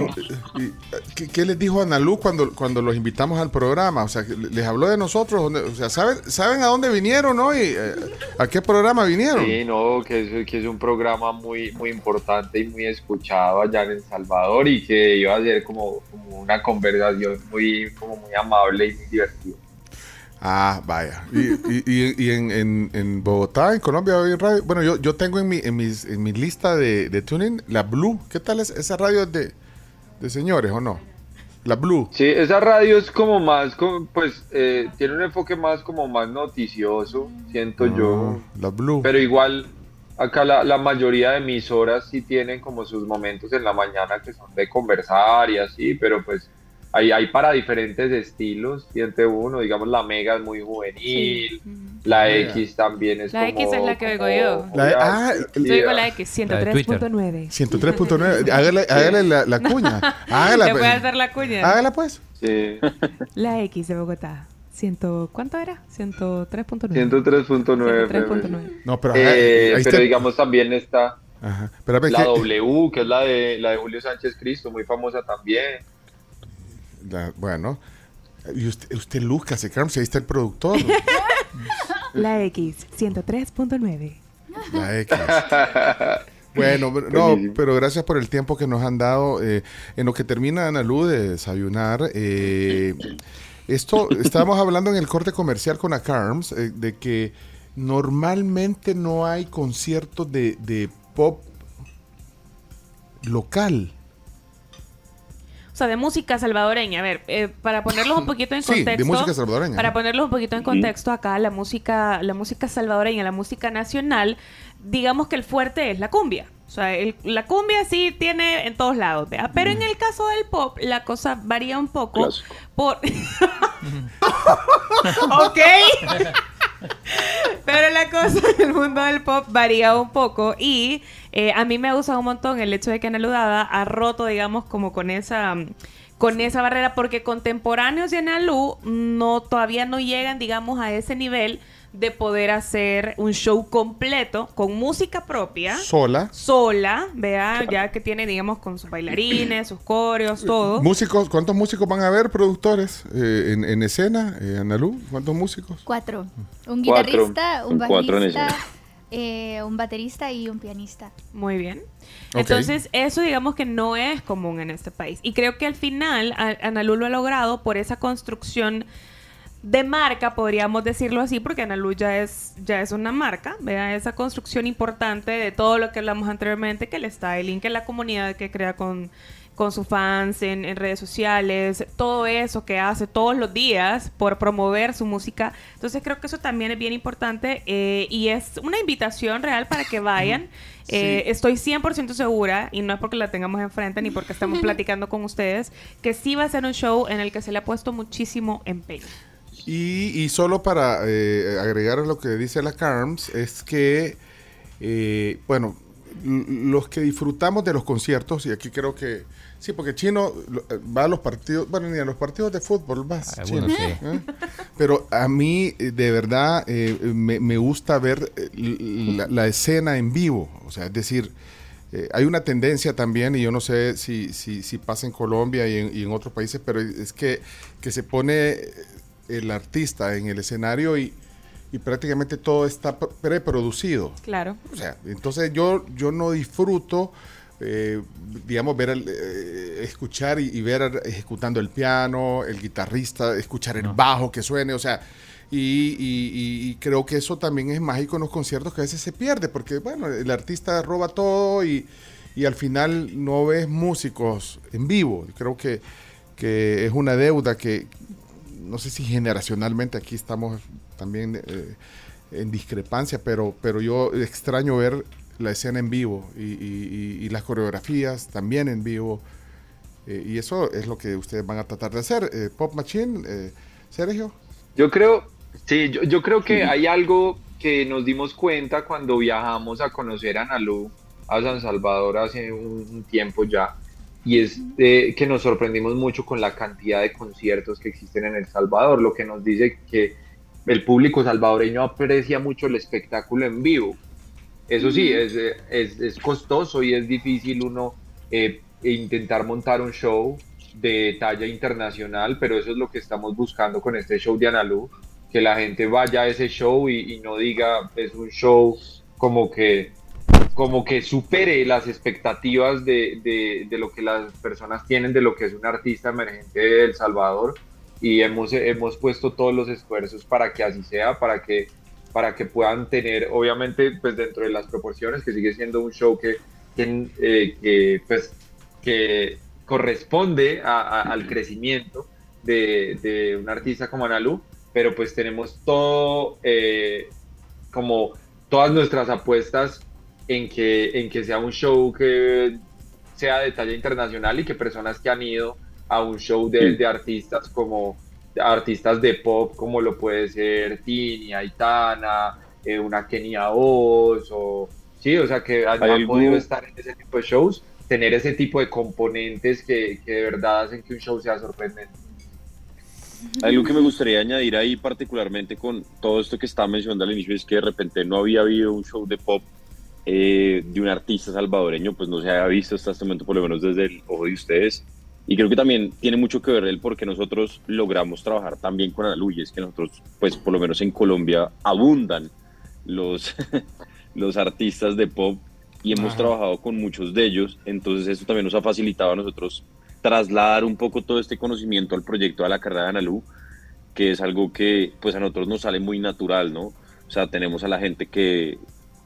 ¿qué, qué les dijo Analú cuando, cuando los invitamos al programa? O sea, ¿les habló de nosotros? ¿Dónde- O sea, ¿saben, ¿saben a dónde vinieron hoy? Eh, ¿A qué programa vinieron? Sí, no, que es, que es un programa muy, muy importante y muy escuchado allá en El Salvador y que iba a ser como, como una conversación muy, como muy amable y muy divertida. Ah, vaya. Y, y- y- y en, en- en Bogotá, en Colombia, hoy radio. Bueno, yo, yo tengo en mi, en mis, en mi lista de, de tuning la Blue. ¿Qué tal es esa radio de, de señores o no? La Blue. Sí, esa radio es como más, como, pues eh, tiene un enfoque más como más noticioso, siento yo. Ah, La Blue. Pero igual, acá la, la mayoría de emisoras sí tienen como sus momentos en la mañana que son de conversar y así, pero pues hay, hay para diferentes estilos. Siente uno, digamos, la Mega es muy juvenil, la Mega. X también es La como... X es la que oigo como yo. muy La- ah, artística. el- Yo digo la X, La de Twitter. 103.9. 103.9. Hágale, hágale la, la cuña. Hágala, ¿Te pues. hacer la cuña? Hágala, pues. Sí, La X de Bogotá. Ciento, ¿Cuánto era? 103.9. 103.9. 103.9. No, pero, Eh, ajá, ahí pero está- digamos también está Ajá. Espérame, la que- W, que es la de, la de Julio Sánchez Cristo, muy famosa también. la- bueno. Y usted, usted si ahí está el productor. La X, 103.9. La X. Bueno, pero- no, pero gracias por el tiempo que nos han dado. eh, en lo que termina Ana Lu de desayunar, eh, esto, estábamos hablando en el corte comercial con Acarms, eh, de que normalmente no hay conciertos de, de pop local. O sea, de música salvadoreña. A ver, eh, para ponerlos un poquito en Sí, de contexto. música salvadoreña. Para ponerlos un poquito en contexto acá, la música, la música salvadoreña, la música nacional, digamos que el fuerte es la cumbia. O sea, el- la cumbia sí tiene en todos lados, ¿vea? Pero en el caso del pop, la cosa varía un poco Clásico. por... ok. Pero la cosa el mundo del pop varía un poco y eh, a mí me gusta un montón el hecho de que Ana Ludada ha roto, digamos, como con esa con esa barrera porque contemporáneos de Ana Lu no todavía no llegan, digamos, a ese nivel de poder hacer un show completo con música propia Sola. sola, vea, ya que tiene, digamos, con sus bailarines, sus coreos, todo. Músicos, ¿cuántos músicos van a haber, productores, eh, en, en escena, eh, Ana Lu? ¿Cuántos músicos? Cuatro. Un guitarrista, un cuatro en bajista, eh, un baterista y un pianista. Muy bien. Entonces, eso digamos que no es común en este país. Y creo que al final a- Analu lo ha logrado por esa construcción de marca, podríamos decirlo así, porque Analu ya es, ya es una marca, vea esa construcción importante de todo lo que hablamos anteriormente, que el styling, que la comunidad que crea con, con sus fans en, en redes sociales, todo eso que hace todos los días por promover su música. Entonces creo que eso también es bien importante eh, y es una invitación real para que vayan. Eh, estoy 100% segura, y no es porque la tengamos enfrente ni porque estamos platicando con ustedes, que sí va a ser un show en el que se le ha puesto muchísimo empeño. Y, y solo para eh, agregar lo que dice la Carms, es que, eh, bueno, los que disfrutamos de los conciertos, y aquí creo que, sí, porque Chino eh, va a los partidos, bueno, ni a los partidos de fútbol vas, Algunos Chino, sí. ¿eh? Pero a mí, eh, de verdad, eh, me, me gusta ver la, la escena en vivo, o sea, es decir... eh, hay una tendencia también, y yo no sé si, si, si pasa en Colombia y en, y en otros países, pero es que, que se pone el artista en el escenario y, y prácticamente todo está pre- preproducido. Claro. O sea, entonces yo, yo no disfruto, eh, digamos, ver al- eh, escuchar y, y ver ejecutando el piano, el guitarrista, escuchar el bajo que suene, o sea, y, y- y- y creo que eso también es mágico en los conciertos que a veces se pierde, porque bueno, el artista roba todo y, y al final no ves músicos en vivo. Creo que, que es una deuda que no sé si generacionalmente aquí estamos también eh, en discrepancia, pero, pero yo extraño ver la escena en vivo y, y- y- y las coreografías también en vivo. Eh, y eso es lo que ustedes van a tratar de hacer. Eh, Pop Machine, Sergio. Yo creo, sí, yo, yo creo que hay algo que nos dimos cuenta cuando viajamos a conocer a Analu a San Salvador hace un, un tiempo ya, y es eh, que nos sorprendimos mucho con la cantidad de conciertos que existen en El Salvador, lo que nos dice que el público salvadoreño aprecia mucho el espectáculo en vivo. Eso sí, es, es, es costoso y es difícil uno eh, intentar montar un show de talla internacional, pero eso es lo que estamos buscando con este show de Analu, que la gente vaya a ese show y, y no diga es un show como que como que supere las expectativas de, de, de, lo que las personas tienen de lo que es un artista emergente de El Salvador. Y hemos, hemos puesto todos los esfuerzos para que así sea, para que, para que puedan tener, obviamente, pues dentro de las proporciones, que sigue siendo un show que, que, eh, que pues, que corresponde a, a, al crecimiento de, de, un artista como Analu, pero pues tenemos todo, eh, como todas nuestras apuestas en que, en que sea un show que sea de talla internacional y que personas que han ido a un show de, de artistas como artistas de pop como lo puede ser Tini, Aitana, eh, una Kenia Oz o sí, o sea que han, han, podido estar en ese tipo de shows, tener ese tipo de componentes que, que de verdad hacen que un show sea sorprendente. Algo que me gustaría añadir ahí particularmente con todo esto que estaba mencionando al inicio es que de repente no había habido un show de pop eh, de un artista salvadoreño, pues no se había visto hasta este momento, por lo menos desde el ojo de ustedes. Y creo que también tiene mucho que ver el por qué nosotros logramos trabajar tan bien con Analu, y es que nosotros, pues por lo menos en Colombia, abundan los, los artistas de pop y hemos Ajá. trabajado con muchos de ellos, entonces eso también nos ha facilitado a nosotros trasladar un poco todo este conocimiento al proyecto de la carrera de Analu, que es algo que pues a nosotros nos sale muy natural, ¿no? O sea, tenemos a la gente que,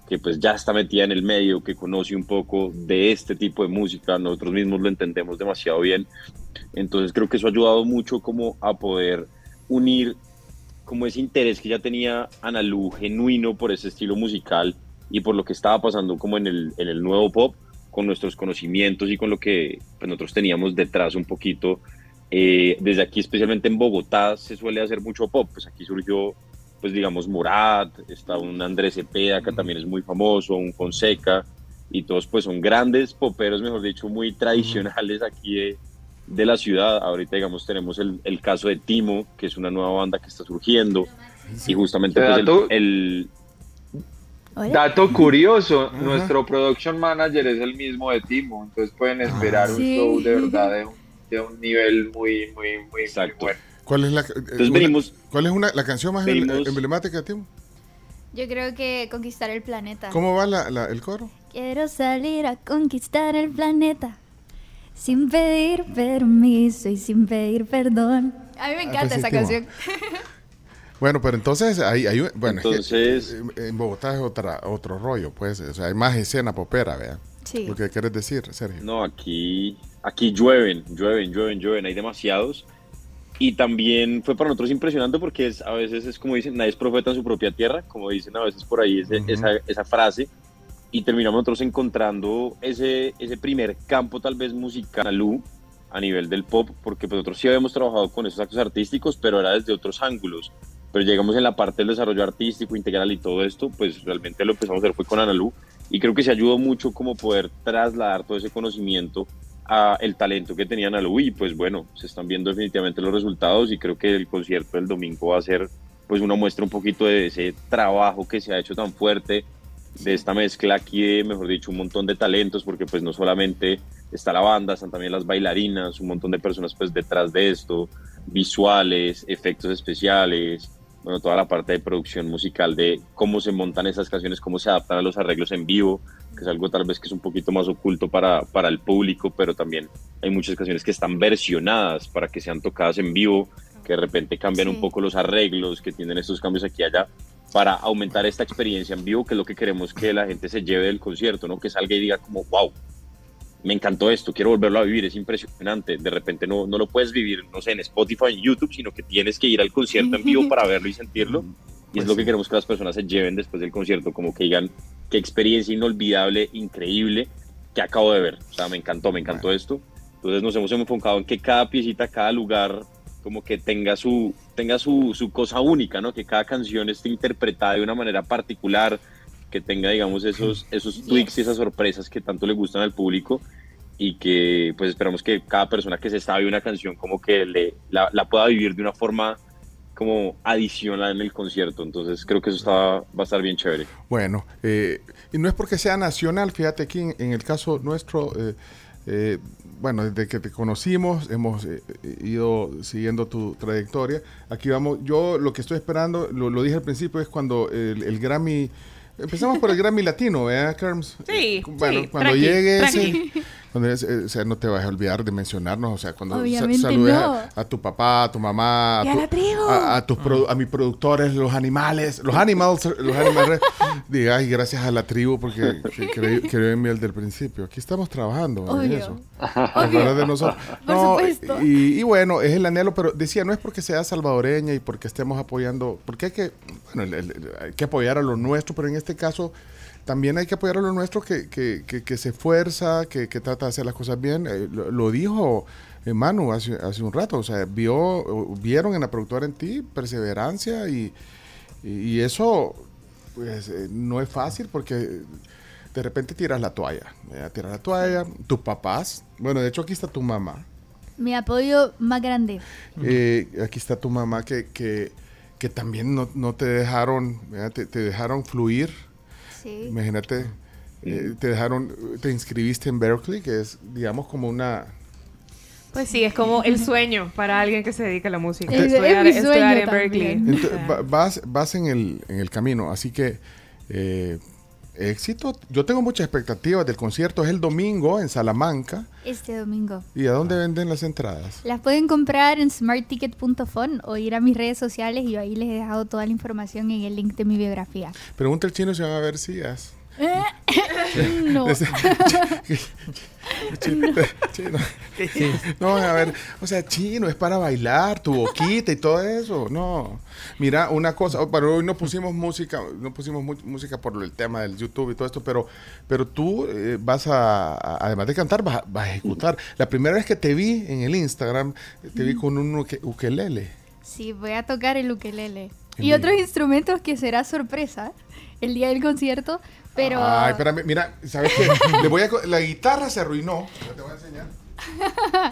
que pues ya está metida en el medio, que conoce un poco de este tipo de música, nosotros mismos lo entendemos demasiado bien. Entonces creo que eso ha ayudado mucho como a poder unir como ese interés que ya tenía Analu genuino por ese estilo musical y por lo que estaba pasando como en el, en el nuevo pop, con nuestros conocimientos y con lo que pues, nosotros teníamos detrás un poquito. Eh, desde aquí, especialmente en Bogotá, se suele hacer mucho pop, pues aquí surgió pues digamos Morat, está un Andrés Cepeda que también es muy famoso, un Fonseca, y todos pues son grandes poperos, mejor dicho, muy tradicionales aquí de, de la ciudad. Ahorita digamos tenemos el, el, caso de Timo, que es una nueva banda que está surgiendo, y justamente pues, dato, el... Dato curioso, Ajá. nuestro production manager es el mismo de Timo, entonces pueden esperar ah, sí. un show de verdad de un, de un nivel muy, muy, muy, Exacto. muy bueno. ¿Cuál es la, Entonces una, venimos, ¿cuál es una, la canción más venimos, emblemática de Timo? Yo creo que Conquistar el Planeta. ¿Cómo va la, la, el coro? Quiero salir a conquistar el planeta sin pedir permiso y sin pedir perdón. A mí me encanta ah, pues esa canción. Bueno, pero entonces hay, hay bueno, entonces, es que en Bogotá es otra, otro rollo, pues, o sea, hay más escena popera, vea. Sí. Lo que quieres decir, Sergio. No, aquí, aquí llueven, llueven, llueven, llueven, hay demasiados. Y también fue para nosotros impresionante porque es, a veces es como dicen, nadie es profeta en su propia tierra, como dicen a veces por ahí ese, uh -huh. esa, esa, frase. Y terminamos nosotros encontrando ese, ese primer campo tal vez musical a nivel del pop, porque pues nosotros sí habíamos trabajado con esos actos artísticos, pero era desde otros ángulos. Pero llegamos en la parte del desarrollo artístico, integral y todo esto, pues realmente lo empezamos a hacer fue con Analu. Y creo que se ayudó mucho como poder trasladar todo ese conocimiento a el talento que tenían a y pues bueno, se están viendo definitivamente los resultados y creo que el concierto del domingo va a ser pues una muestra un poquito de ese trabajo que se ha hecho tan fuerte, de esta mezcla aquí de, mejor dicho, un montón de talentos, porque pues no solamente está la banda, están también las bailarinas, un montón de personas pues detrás de esto, visuales, efectos especiales, bueno, toda la parte de producción musical de cómo se montan esas canciones, cómo se adaptan a los arreglos en vivo, que es algo tal vez que es un poquito más oculto para, para el público, pero también hay muchas canciones que están versionadas para que sean tocadas en vivo, que de repente cambian sí. un poco los arreglos, que tienen estos cambios aquí y allá, para aumentar esta experiencia en vivo, que es lo que queremos que la gente se lleve del concierto, ¿no? Que salga y diga como, wow, me encantó esto, quiero volverlo a vivir, es impresionante. De repente no, no lo puedes vivir, no sé, en Spotify, en YouTube, sino que tienes que ir al concierto en vivo para verlo y sentirlo. Y pues es lo que queremos que las personas se lleven después del concierto, como que digan, qué experiencia inolvidable, increíble, que acabo de ver. O sea, me encantó, me encantó bueno. esto. Entonces nos hemos enfocado en que cada piecita, cada lugar, como que tenga su, tenga su, su cosa única, ¿no? Que cada canción esté interpretada de una manera particular, que tenga, digamos, esos, esos tweaks y esas sorpresas que tanto le gustan al público. y que pues esperamos que cada persona que se sabe una canción como que le, la, la pueda vivir de una forma como adicional en el concierto. Entonces creo que eso está, va a estar bien chévere. Bueno, eh, y no es porque sea nacional, fíjate aquí en, en el caso nuestro, eh, eh, bueno, desde que te conocimos hemos eh, ido siguiendo tu trayectoria. Aquí vamos, yo lo que estoy esperando, lo, lo dije al principio, es cuando el, el Grammy... Empezamos por el Grammy Latino, ¿verdad, Kerms? Sí, Bueno, sí, cuando tranqui, llegue tranqui. eh, o sea, no te vas a olvidar de mencionarnos, o sea, cuando Obviamente saludes no. a, a tu papá, a tu mamá, a, Y tu- a, a tus produ- a mis productores, los animales, los animals, los animales, diga, ay, gracias a la tribu porque que- creí creo en mí el del principio. Aquí estamos trabajando Obvio. eso. Hablar de nosotros. Por No, supuesto. Y, y bueno, es el anhelo, pero decía, no es porque sea salvadoreña y porque estemos apoyando, porque hay que, bueno, el- el- hay que apoyar a lo nuestro, pero en este caso también hay que apoyar a lo nuestro que, que, que, que se esfuerza, que, trata de hacer las cosas bien. Eh, lo, lo dijo eh, Manu hace, hace un rato, o sea, vio, vieron en la productora en ti perseverancia y, y, y eso pues eh, no es fácil porque de repente tiras la toalla, ¿verdad? tiras la toalla, tus papás, bueno, de hecho aquí está tu mamá, Mi apoyo más grande. eh, aquí está tu mamá que, que, que también no, no te dejaron, te dejaron fluir, Sí. imagínate, eh, te dejaron, te inscribiste en Berkeley, que es, digamos, como una... Pues sí, es como el sueño para alguien que se dedica a la música. Es- es estudiar, sueño en Berkeley. vas, vas en el, en el camino, así que eh, éxito. Yo tengo muchas expectativas del concierto. Es el domingo en Salamanca. Este domingo. ¿Y a dónde venden las entradas? Las pueden comprar en smartticket.fon o ir a mis redes sociales y yo ahí les he dejado toda la información en el link de mi biografía. Pregunta el chino si van a ver sillas. No. Ese- chino, chino. No, a ver, o sea, chino es para bailar, tu boquita y todo eso. No, mira, una cosa, oh, pero hoy no pusimos música, no pusimos mu- música por el tema del YouTube y todo esto, pero, pero tú eh, vas a, a- además de cantar, vas a, vas a ejecutar. La primera vez que te vi en el Instagram, te vi con un uke- ukelele. Sí, voy a tocar el ukelele. Y otros instrumentos que será sorpresa el día del concierto, pero... Ay, espérame, mira, ¿sabes qué? Le voy a co- la guitarra se arruinó. Ya Te voy a enseñar.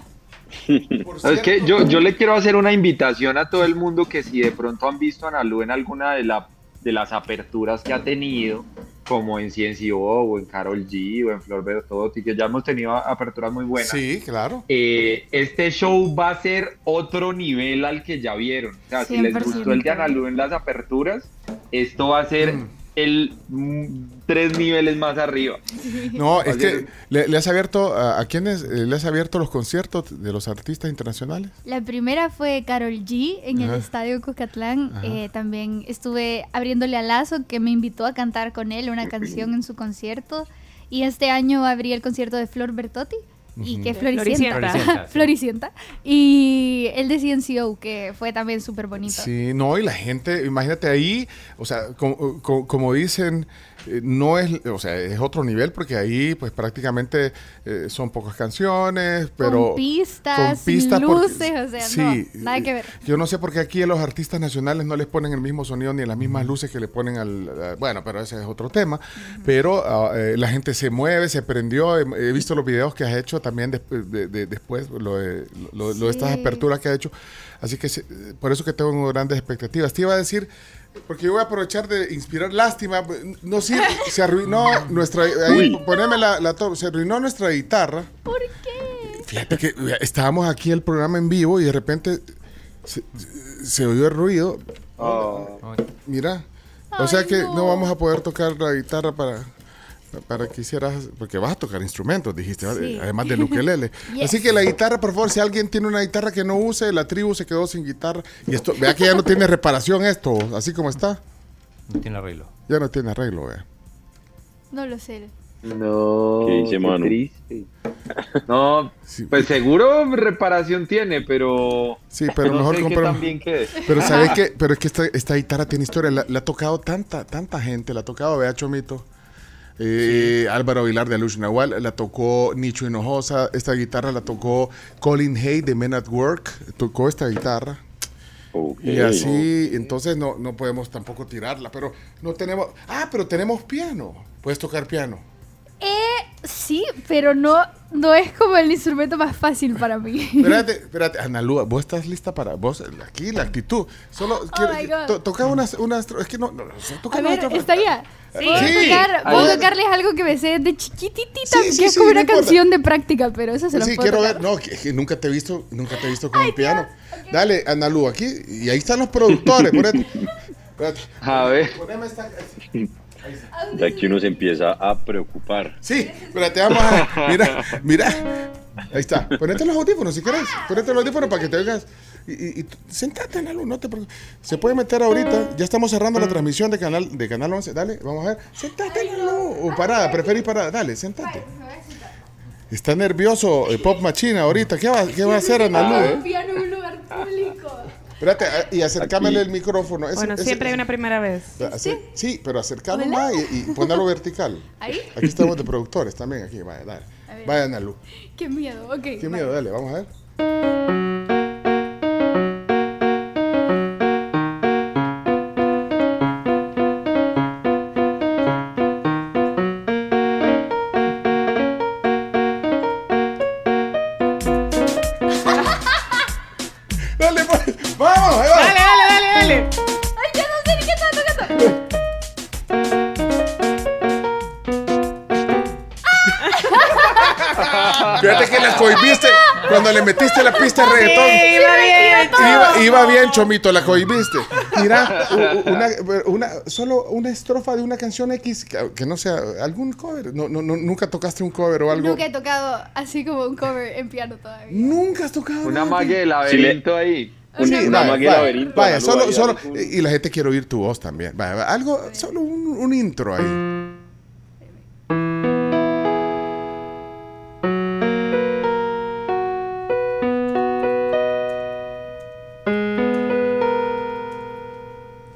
Por Es que yo, yo le quiero hacer una invitación a todo el mundo que si de pronto han visto a Analu en alguna de, la, de las aperturas que ha tenido, como en CNCO o en Carol G o en Flor Bertotti, que ya hemos tenido aperturas muy buenas. Sí, claro. Eh, este show va a ser otro nivel al que ya vieron. O sea, si les 100%. gustó el de Analu en las aperturas, esto va a ser Mm. El mm, tres niveles más arriba. No, es que le, le has abierto a, a quiénes eh, le has abierto los conciertos de los artistas internacionales. La primera fue Carol G en Ajá. el Estadio Cucatlán. Eh, también estuve abriéndole a Lazo, que me invitó a cantar con él una canción en su concierto. Y este año abrí el concierto de Flor Bertotti. Y que es Floricienta. Floricienta. Floricienta, sí. Floricienta. Y el de CNCO, que fue también súper bonito. Sí, no, y la gente, imagínate ahí, o sea, como, co- como dicen, eh, no es, o sea, es otro nivel porque ahí pues prácticamente eh, son pocas canciones, pero... con pistas, con pistas porque- luces, o sea, no, nada que ver. Yo no sé por qué aquí a los artistas nacionales no les ponen el mismo sonido ni las mismas luces que le ponen al... a- bueno, pero ese es otro tema. Pero eh, la gente se mueve, se prendió. He, he visto los videos que has hecho también de- de- después, lo de, lo- lo de estas Sí. aperturas que ha hecho. Así que se- por eso que tengo grandes expectativas. Te iba a decir... Porque yo voy a aprovechar de inspirar lástima. No sirve, se arruinó nuestra. Ahí, poneme la, la to- Se arruinó nuestra guitarra. ¿Por qué? Fíjate que estábamos aquí el programa en vivo y de repente se, se oyó el ruido. Mira. O sea Ay, que no. no. vamos a poder tocar la guitarra para, para que hicieras. Porque vas a tocar instrumentos, dijiste. Sí. además del ukelele. Yes. Así que la guitarra, por favor, si alguien tiene una guitarra que no use, la tribu se quedó sin guitarra. Y esto, vea que ya no tiene reparación esto, así como está. No tiene arreglo. Ya no tiene arreglo, vea. No lo sé. No, ¿Qué dice Manu? triste. No, Sí. pues seguro reparación tiene, pero Sí, pero no mejor sé quede. Pero sabes que, pero es que esta, esta guitarra tiene historia, la, la ha tocado tanta, tanta gente, la ha tocado, vea Chomito. Eh, Álvaro Vilar de Alush Nahual, la tocó Nicho Hinojosa, esta guitarra la tocó Colin Hay de Men at Work, tocó esta guitarra. Y así, entonces no, no podemos tampoco tirarla, pero no tenemos, ah, pero tenemos piano, puedes tocar piano. He Sí, pero no, no es como el instrumento más fácil para mí. Espérate, espérate, Analúa, vos estás lista para vos aquí la actitud. Solo quiero Oh my God. to- toca unas unas es que no, no, toca A ver, otra- está ya. Sí. Puedo, Sí. tocar- puedo Ahí- tocarles algo que me sé de chiquititita, Sí, sí, que es sí, como no una importa. canción de práctica, pero eso se lo Sí, puedo quiero tocar. ver, no, que, que nunca te he visto, nunca te he visto con un piano. Dale, Analú, aquí y ahí están los productores, ponete. A ver. Poneme esta- De aquí uno se empieza a preocupar. Sí, espérate, vamos a. Mira, mira. Ahí está. Ponete los audífonos si querés. Ponete los audífonos para que te oigas. Y, y- y tú- sentate, Analu, no te preocupes. Se puede meter ahorita. Ya estamos cerrando la transmisión de canal, de canal 11. Dale, vamos a ver. Sentate, Analu. O parada, preferís parada. Dale, sentate. Está nervioso eh, Pop Machine ahorita. ¿Qué va, qué va a hacer, en lugar público. Espérate, ah, y acércamele el micrófono. Ese- Bueno, ese- siempre hay una primera vez. Acer- sí, pero acercarlo más y, y vertical. ¿Ahí? Aquí estamos de productores también. Aquí, vaya, dale. Vaya, Analu. Qué miedo, ok. Qué miedo, dale, vamos a ver. Iba, bien, Chomito, la cohibiste. Mira, una, una- solo una estrofa de una canción X que, que no sea algún cover. No, no, no, nunca tocaste un cover o algo. Nunca he tocado así como un cover en piano todavía. Nunca has tocado. Una magia de laberinto ahí. Un- Sí, una vaya, magia vaya, laberinto. Vaya, solo, ahí, solo, y la gente quiere oír tu voz también. Vaya, vaya, algo, solo un, un intro ahí.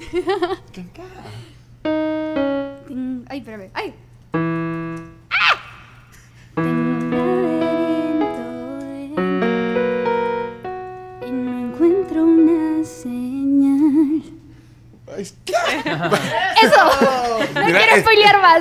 Ay, espérame. Ay.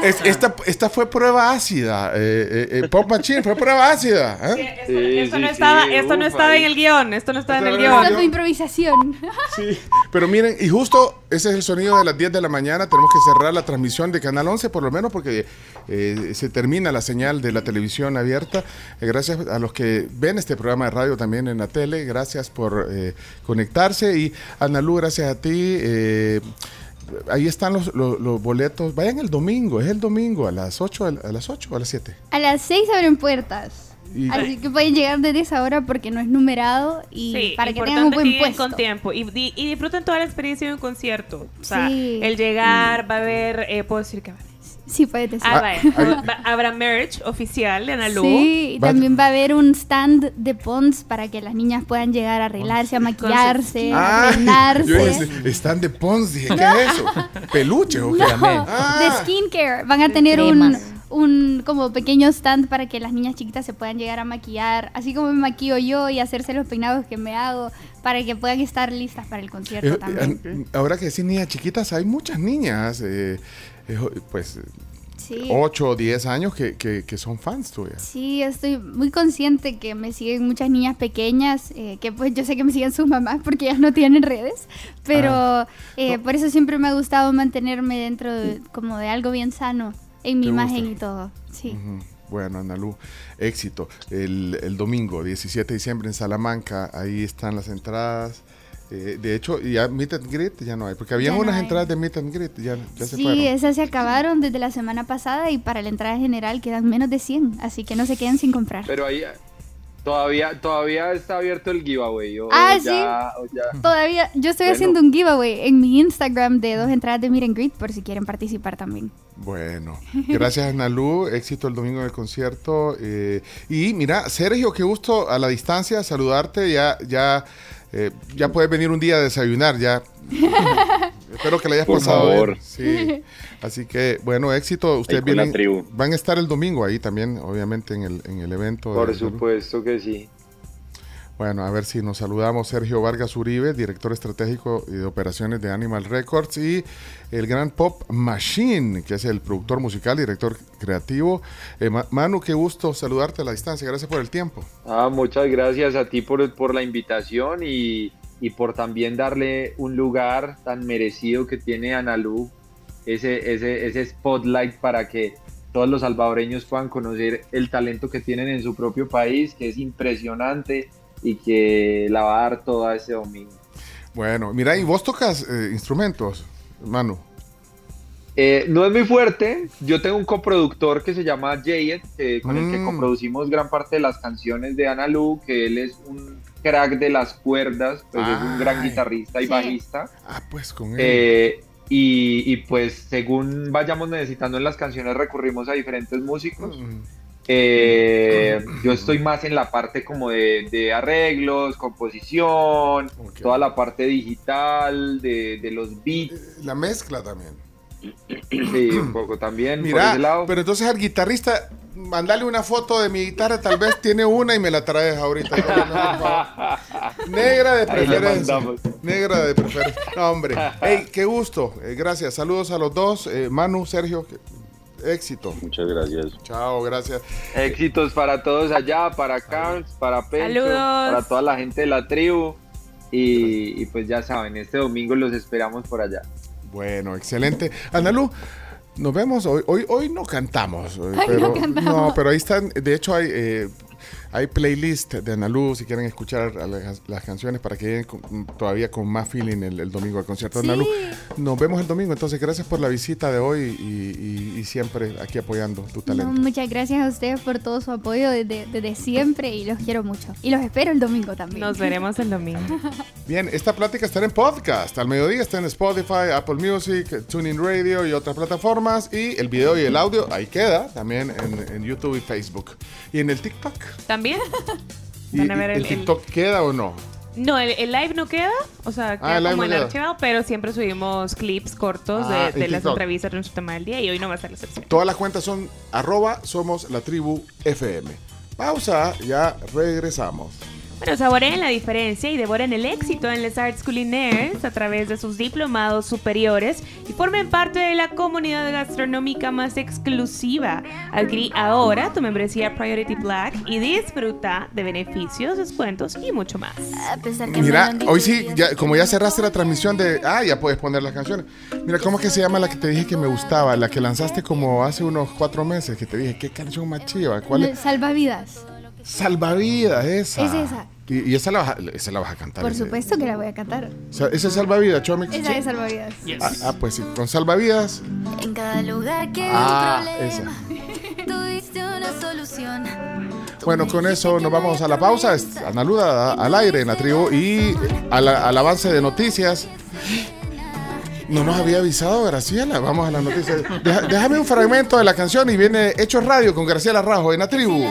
Es- esta, esta fue prueba ácida. eh, eh, eh, Pop Machine fue prueba ácida. ¿eh? Esto, Sí, esto sí, no sí, estaba, esto no estaba en el guion. Esto no estaba en el Esto guion. Esa es tu improvisación. Sí, pero miren, y justo ese es el sonido de las 10 de la mañana. Tenemos que cerrar la transmisión de Canal 11, por lo menos porque eh, se termina la señal de la televisión abierta. Eh, gracias a los que ven este programa de radio también en la tele. Gracias por eh, conectarse. Y Analú, gracias a ti. Ahí están los, los- los boletos. Vayan el domingo, es el domingo a las 8, a las 8 o a las 7. A las 6 abren puertas. Y- Así que pueden llegar desde esa hora porque no es numerado y Sí, para que tengan un buen que puesto. con tiempo y, di- y disfruten toda la experiencia de un concierto. O sea, Sí. el llegar, va a haber, eh, puedo decir que va a haber. Sí, puede decir. Ah, Ah, ahí- Va- habrá merch oficial de Analu. Sí, y también va a haber un stand de Pons para que las niñas puedan llegar a arreglarse, a maquillarse, a Ah, yo peinarse. están de Pons, dije, ¿qué es eso? ¿Peluche o qué? No, Ah. de skincare. Van a tener un, Cremas. un como pequeño stand para que las niñas chiquitas se puedan llegar a maquillar, así como me maquillo yo y hacerse los peinados que me hago para que puedan estar listas para el concierto Eh, también. eh, ahora que decís niñas chiquitas, hay muchas niñas, eh, pues Sí. 8 o 10 años que, que, que son fans tuyas. Sí, estoy muy consciente que me siguen muchas niñas pequeñas, eh, que pues yo sé que me siguen sus mamás porque ellas no tienen redes, pero Ah. eh, por eso siempre me ha gustado mantenerme dentro de, como de algo bien sano en mi ¿Te imagen gusta? y todo. Sí. Ujú. Bueno, Analú, éxito. El, el domingo, 17 de diciembre en Salamanca, ahí están las entradas. Eh, de hecho, ya Meet and Greet ya no hay, porque había no unas hay. entradas de Meet and Greet, ya, ya se Sí, fueron. esas se acabaron desde la semana pasada y para la entrada general quedan menos de 100, así que no se queden sin comprar. Pero ahí todavía, todavía está abierto el giveaway. o Ah, ya- o ya- Todavía, yo estoy Bueno. haciendo un giveaway en mi Instagram de dos entradas de Meet and Greet por si quieren participar también. Bueno, gracias Analú, éxito el domingo en el concierto. eh, y mira, Sergio, qué gusto a la distancia saludarte. Ya, ya, eh, ya puedes venir un día a desayunar, ya. Espero que le hayas Por pasado favor. bien. Sí. Así que, bueno, éxito. Ustedes vienen, van a estar el domingo ahí también, obviamente, en el, en el evento. Por de supuesto que sí. Bueno, a ver si nos saludamos. Sergio Vargas Uribe, director estratégico de operaciones de Animal Records, y el gran Pop Machine, que es el productor musical, director creativo. Eh, Manu, qué gusto saludarte a la distancia. Gracias por el tiempo. Ah, muchas gracias a ti por, por la invitación y, y, por también darle un lugar tan merecido que tiene Analu, ese, ese, ese spotlight para que todos los salvadoreños puedan conocer el talento que tienen en su propio país, que es impresionante y que la va a dar todo ese domingo. Bueno, mira, ¿y vos tocas eh, instrumentos, Manu? Eh, no es muy fuerte. Yo tengo un coproductor que se llama Jayet, con el que mm. coproducimos gran parte de las canciones de Ana Lu, que él es un crack de las cuerdas, pues es un gran guitarrista y bajista. Ah, pues con él. Eh, y, pues según vayamos necesitando en las canciones recurrimos a diferentes músicos. Mm. Eh, yo estoy más en la parte como de, arreglos, composición, toda la parte digital, de, los beats. La mezcla también. Sí, un poco también. Mira, pero entonces al guitarrista, mandale una foto de mi guitarra, tal vez tiene una y me la traes ahorita. Negra de preferencia. Negra de preferencia. No, hombre. Hey, qué gusto. Eh, gracias. Saludos a los dos. Eh, Manu, Sergio, Éxito. Muchas gracias. Chao, gracias. Éxitos para todos allá, para Carls, para Pencho, para toda la gente de la tribu. Y, pues ya saben, este domingo los esperamos por allá. Bueno, excelente. Analu, nos vemos hoy. Hoy, hoy no cantamos. pero, no, no, pero ahí están. De hecho, hay eh, hay playlist de Analu si quieren escuchar las, canciones para que lleguen todavía con más feeling el, domingo al concierto de Analu. Nos vemos el domingo, entonces gracias por la visita de hoy y, siempre aquí apoyando tu talento. muchas gracias a ustedes por todo su apoyo desde, siempre y los quiero mucho. Y los espero el domingo también. Nos veremos el domingo. Bien, esta plática estará en podcast. Al mediodía está en Spotify, Apple Music, TuneIn Radio y otras plataformas. Y el video y el audio ahí queda también en, en YouTube y Facebook. Y en el TikTok. También. ¿Y, el, TikTok queda o no? No, el, live no queda, o sea, queda ah, como en archivado, pero siempre subimos clips cortos de, ah, las entrevistas de nuestro tema del día y hoy no va a ser la excepción. Todas las cuentas son arroba somos la tribu FM. Pausa, ya regresamos. Bueno, saboreen la diferencia y devoren el éxito en Les Arts Culinaires a través de sus diplomados superiores y formen parte de la comunidad gastronómica más exclusiva. Adquirí ahora tu membresía Priority Black y disfruta de beneficios, descuentos y mucho más. Mira, hoy sí, como ya cerraste la transmisión de... Ah, ya puedes poner las canciones. Mira, ¿cómo es que se llama la que te dije que me gustaba? La que lanzaste como hace unos cuatro meses, que te dije, ¿qué canción más chiva? ¿Cuál es? Salvavidas. Salvavidas, esa. Es esa. Y, esa, la vas a, esa la vas a cantar. Por supuesto que la voy a cantar. esa es Salvavidas, Chomix. Esa es Salvavidas. Ah, ah, pues sí, con Salvavidas. En cada lugar que ah, esa. una solución. Bueno, con eso nos vamos a la pausa. Analuda al aire en la tribu y al, al avance de noticias. No nos había avisado Graciela. Vamos a las noticias. déjame un fragmento de la canción y viene Hechos Radio con Graciela Rajo en la tribu.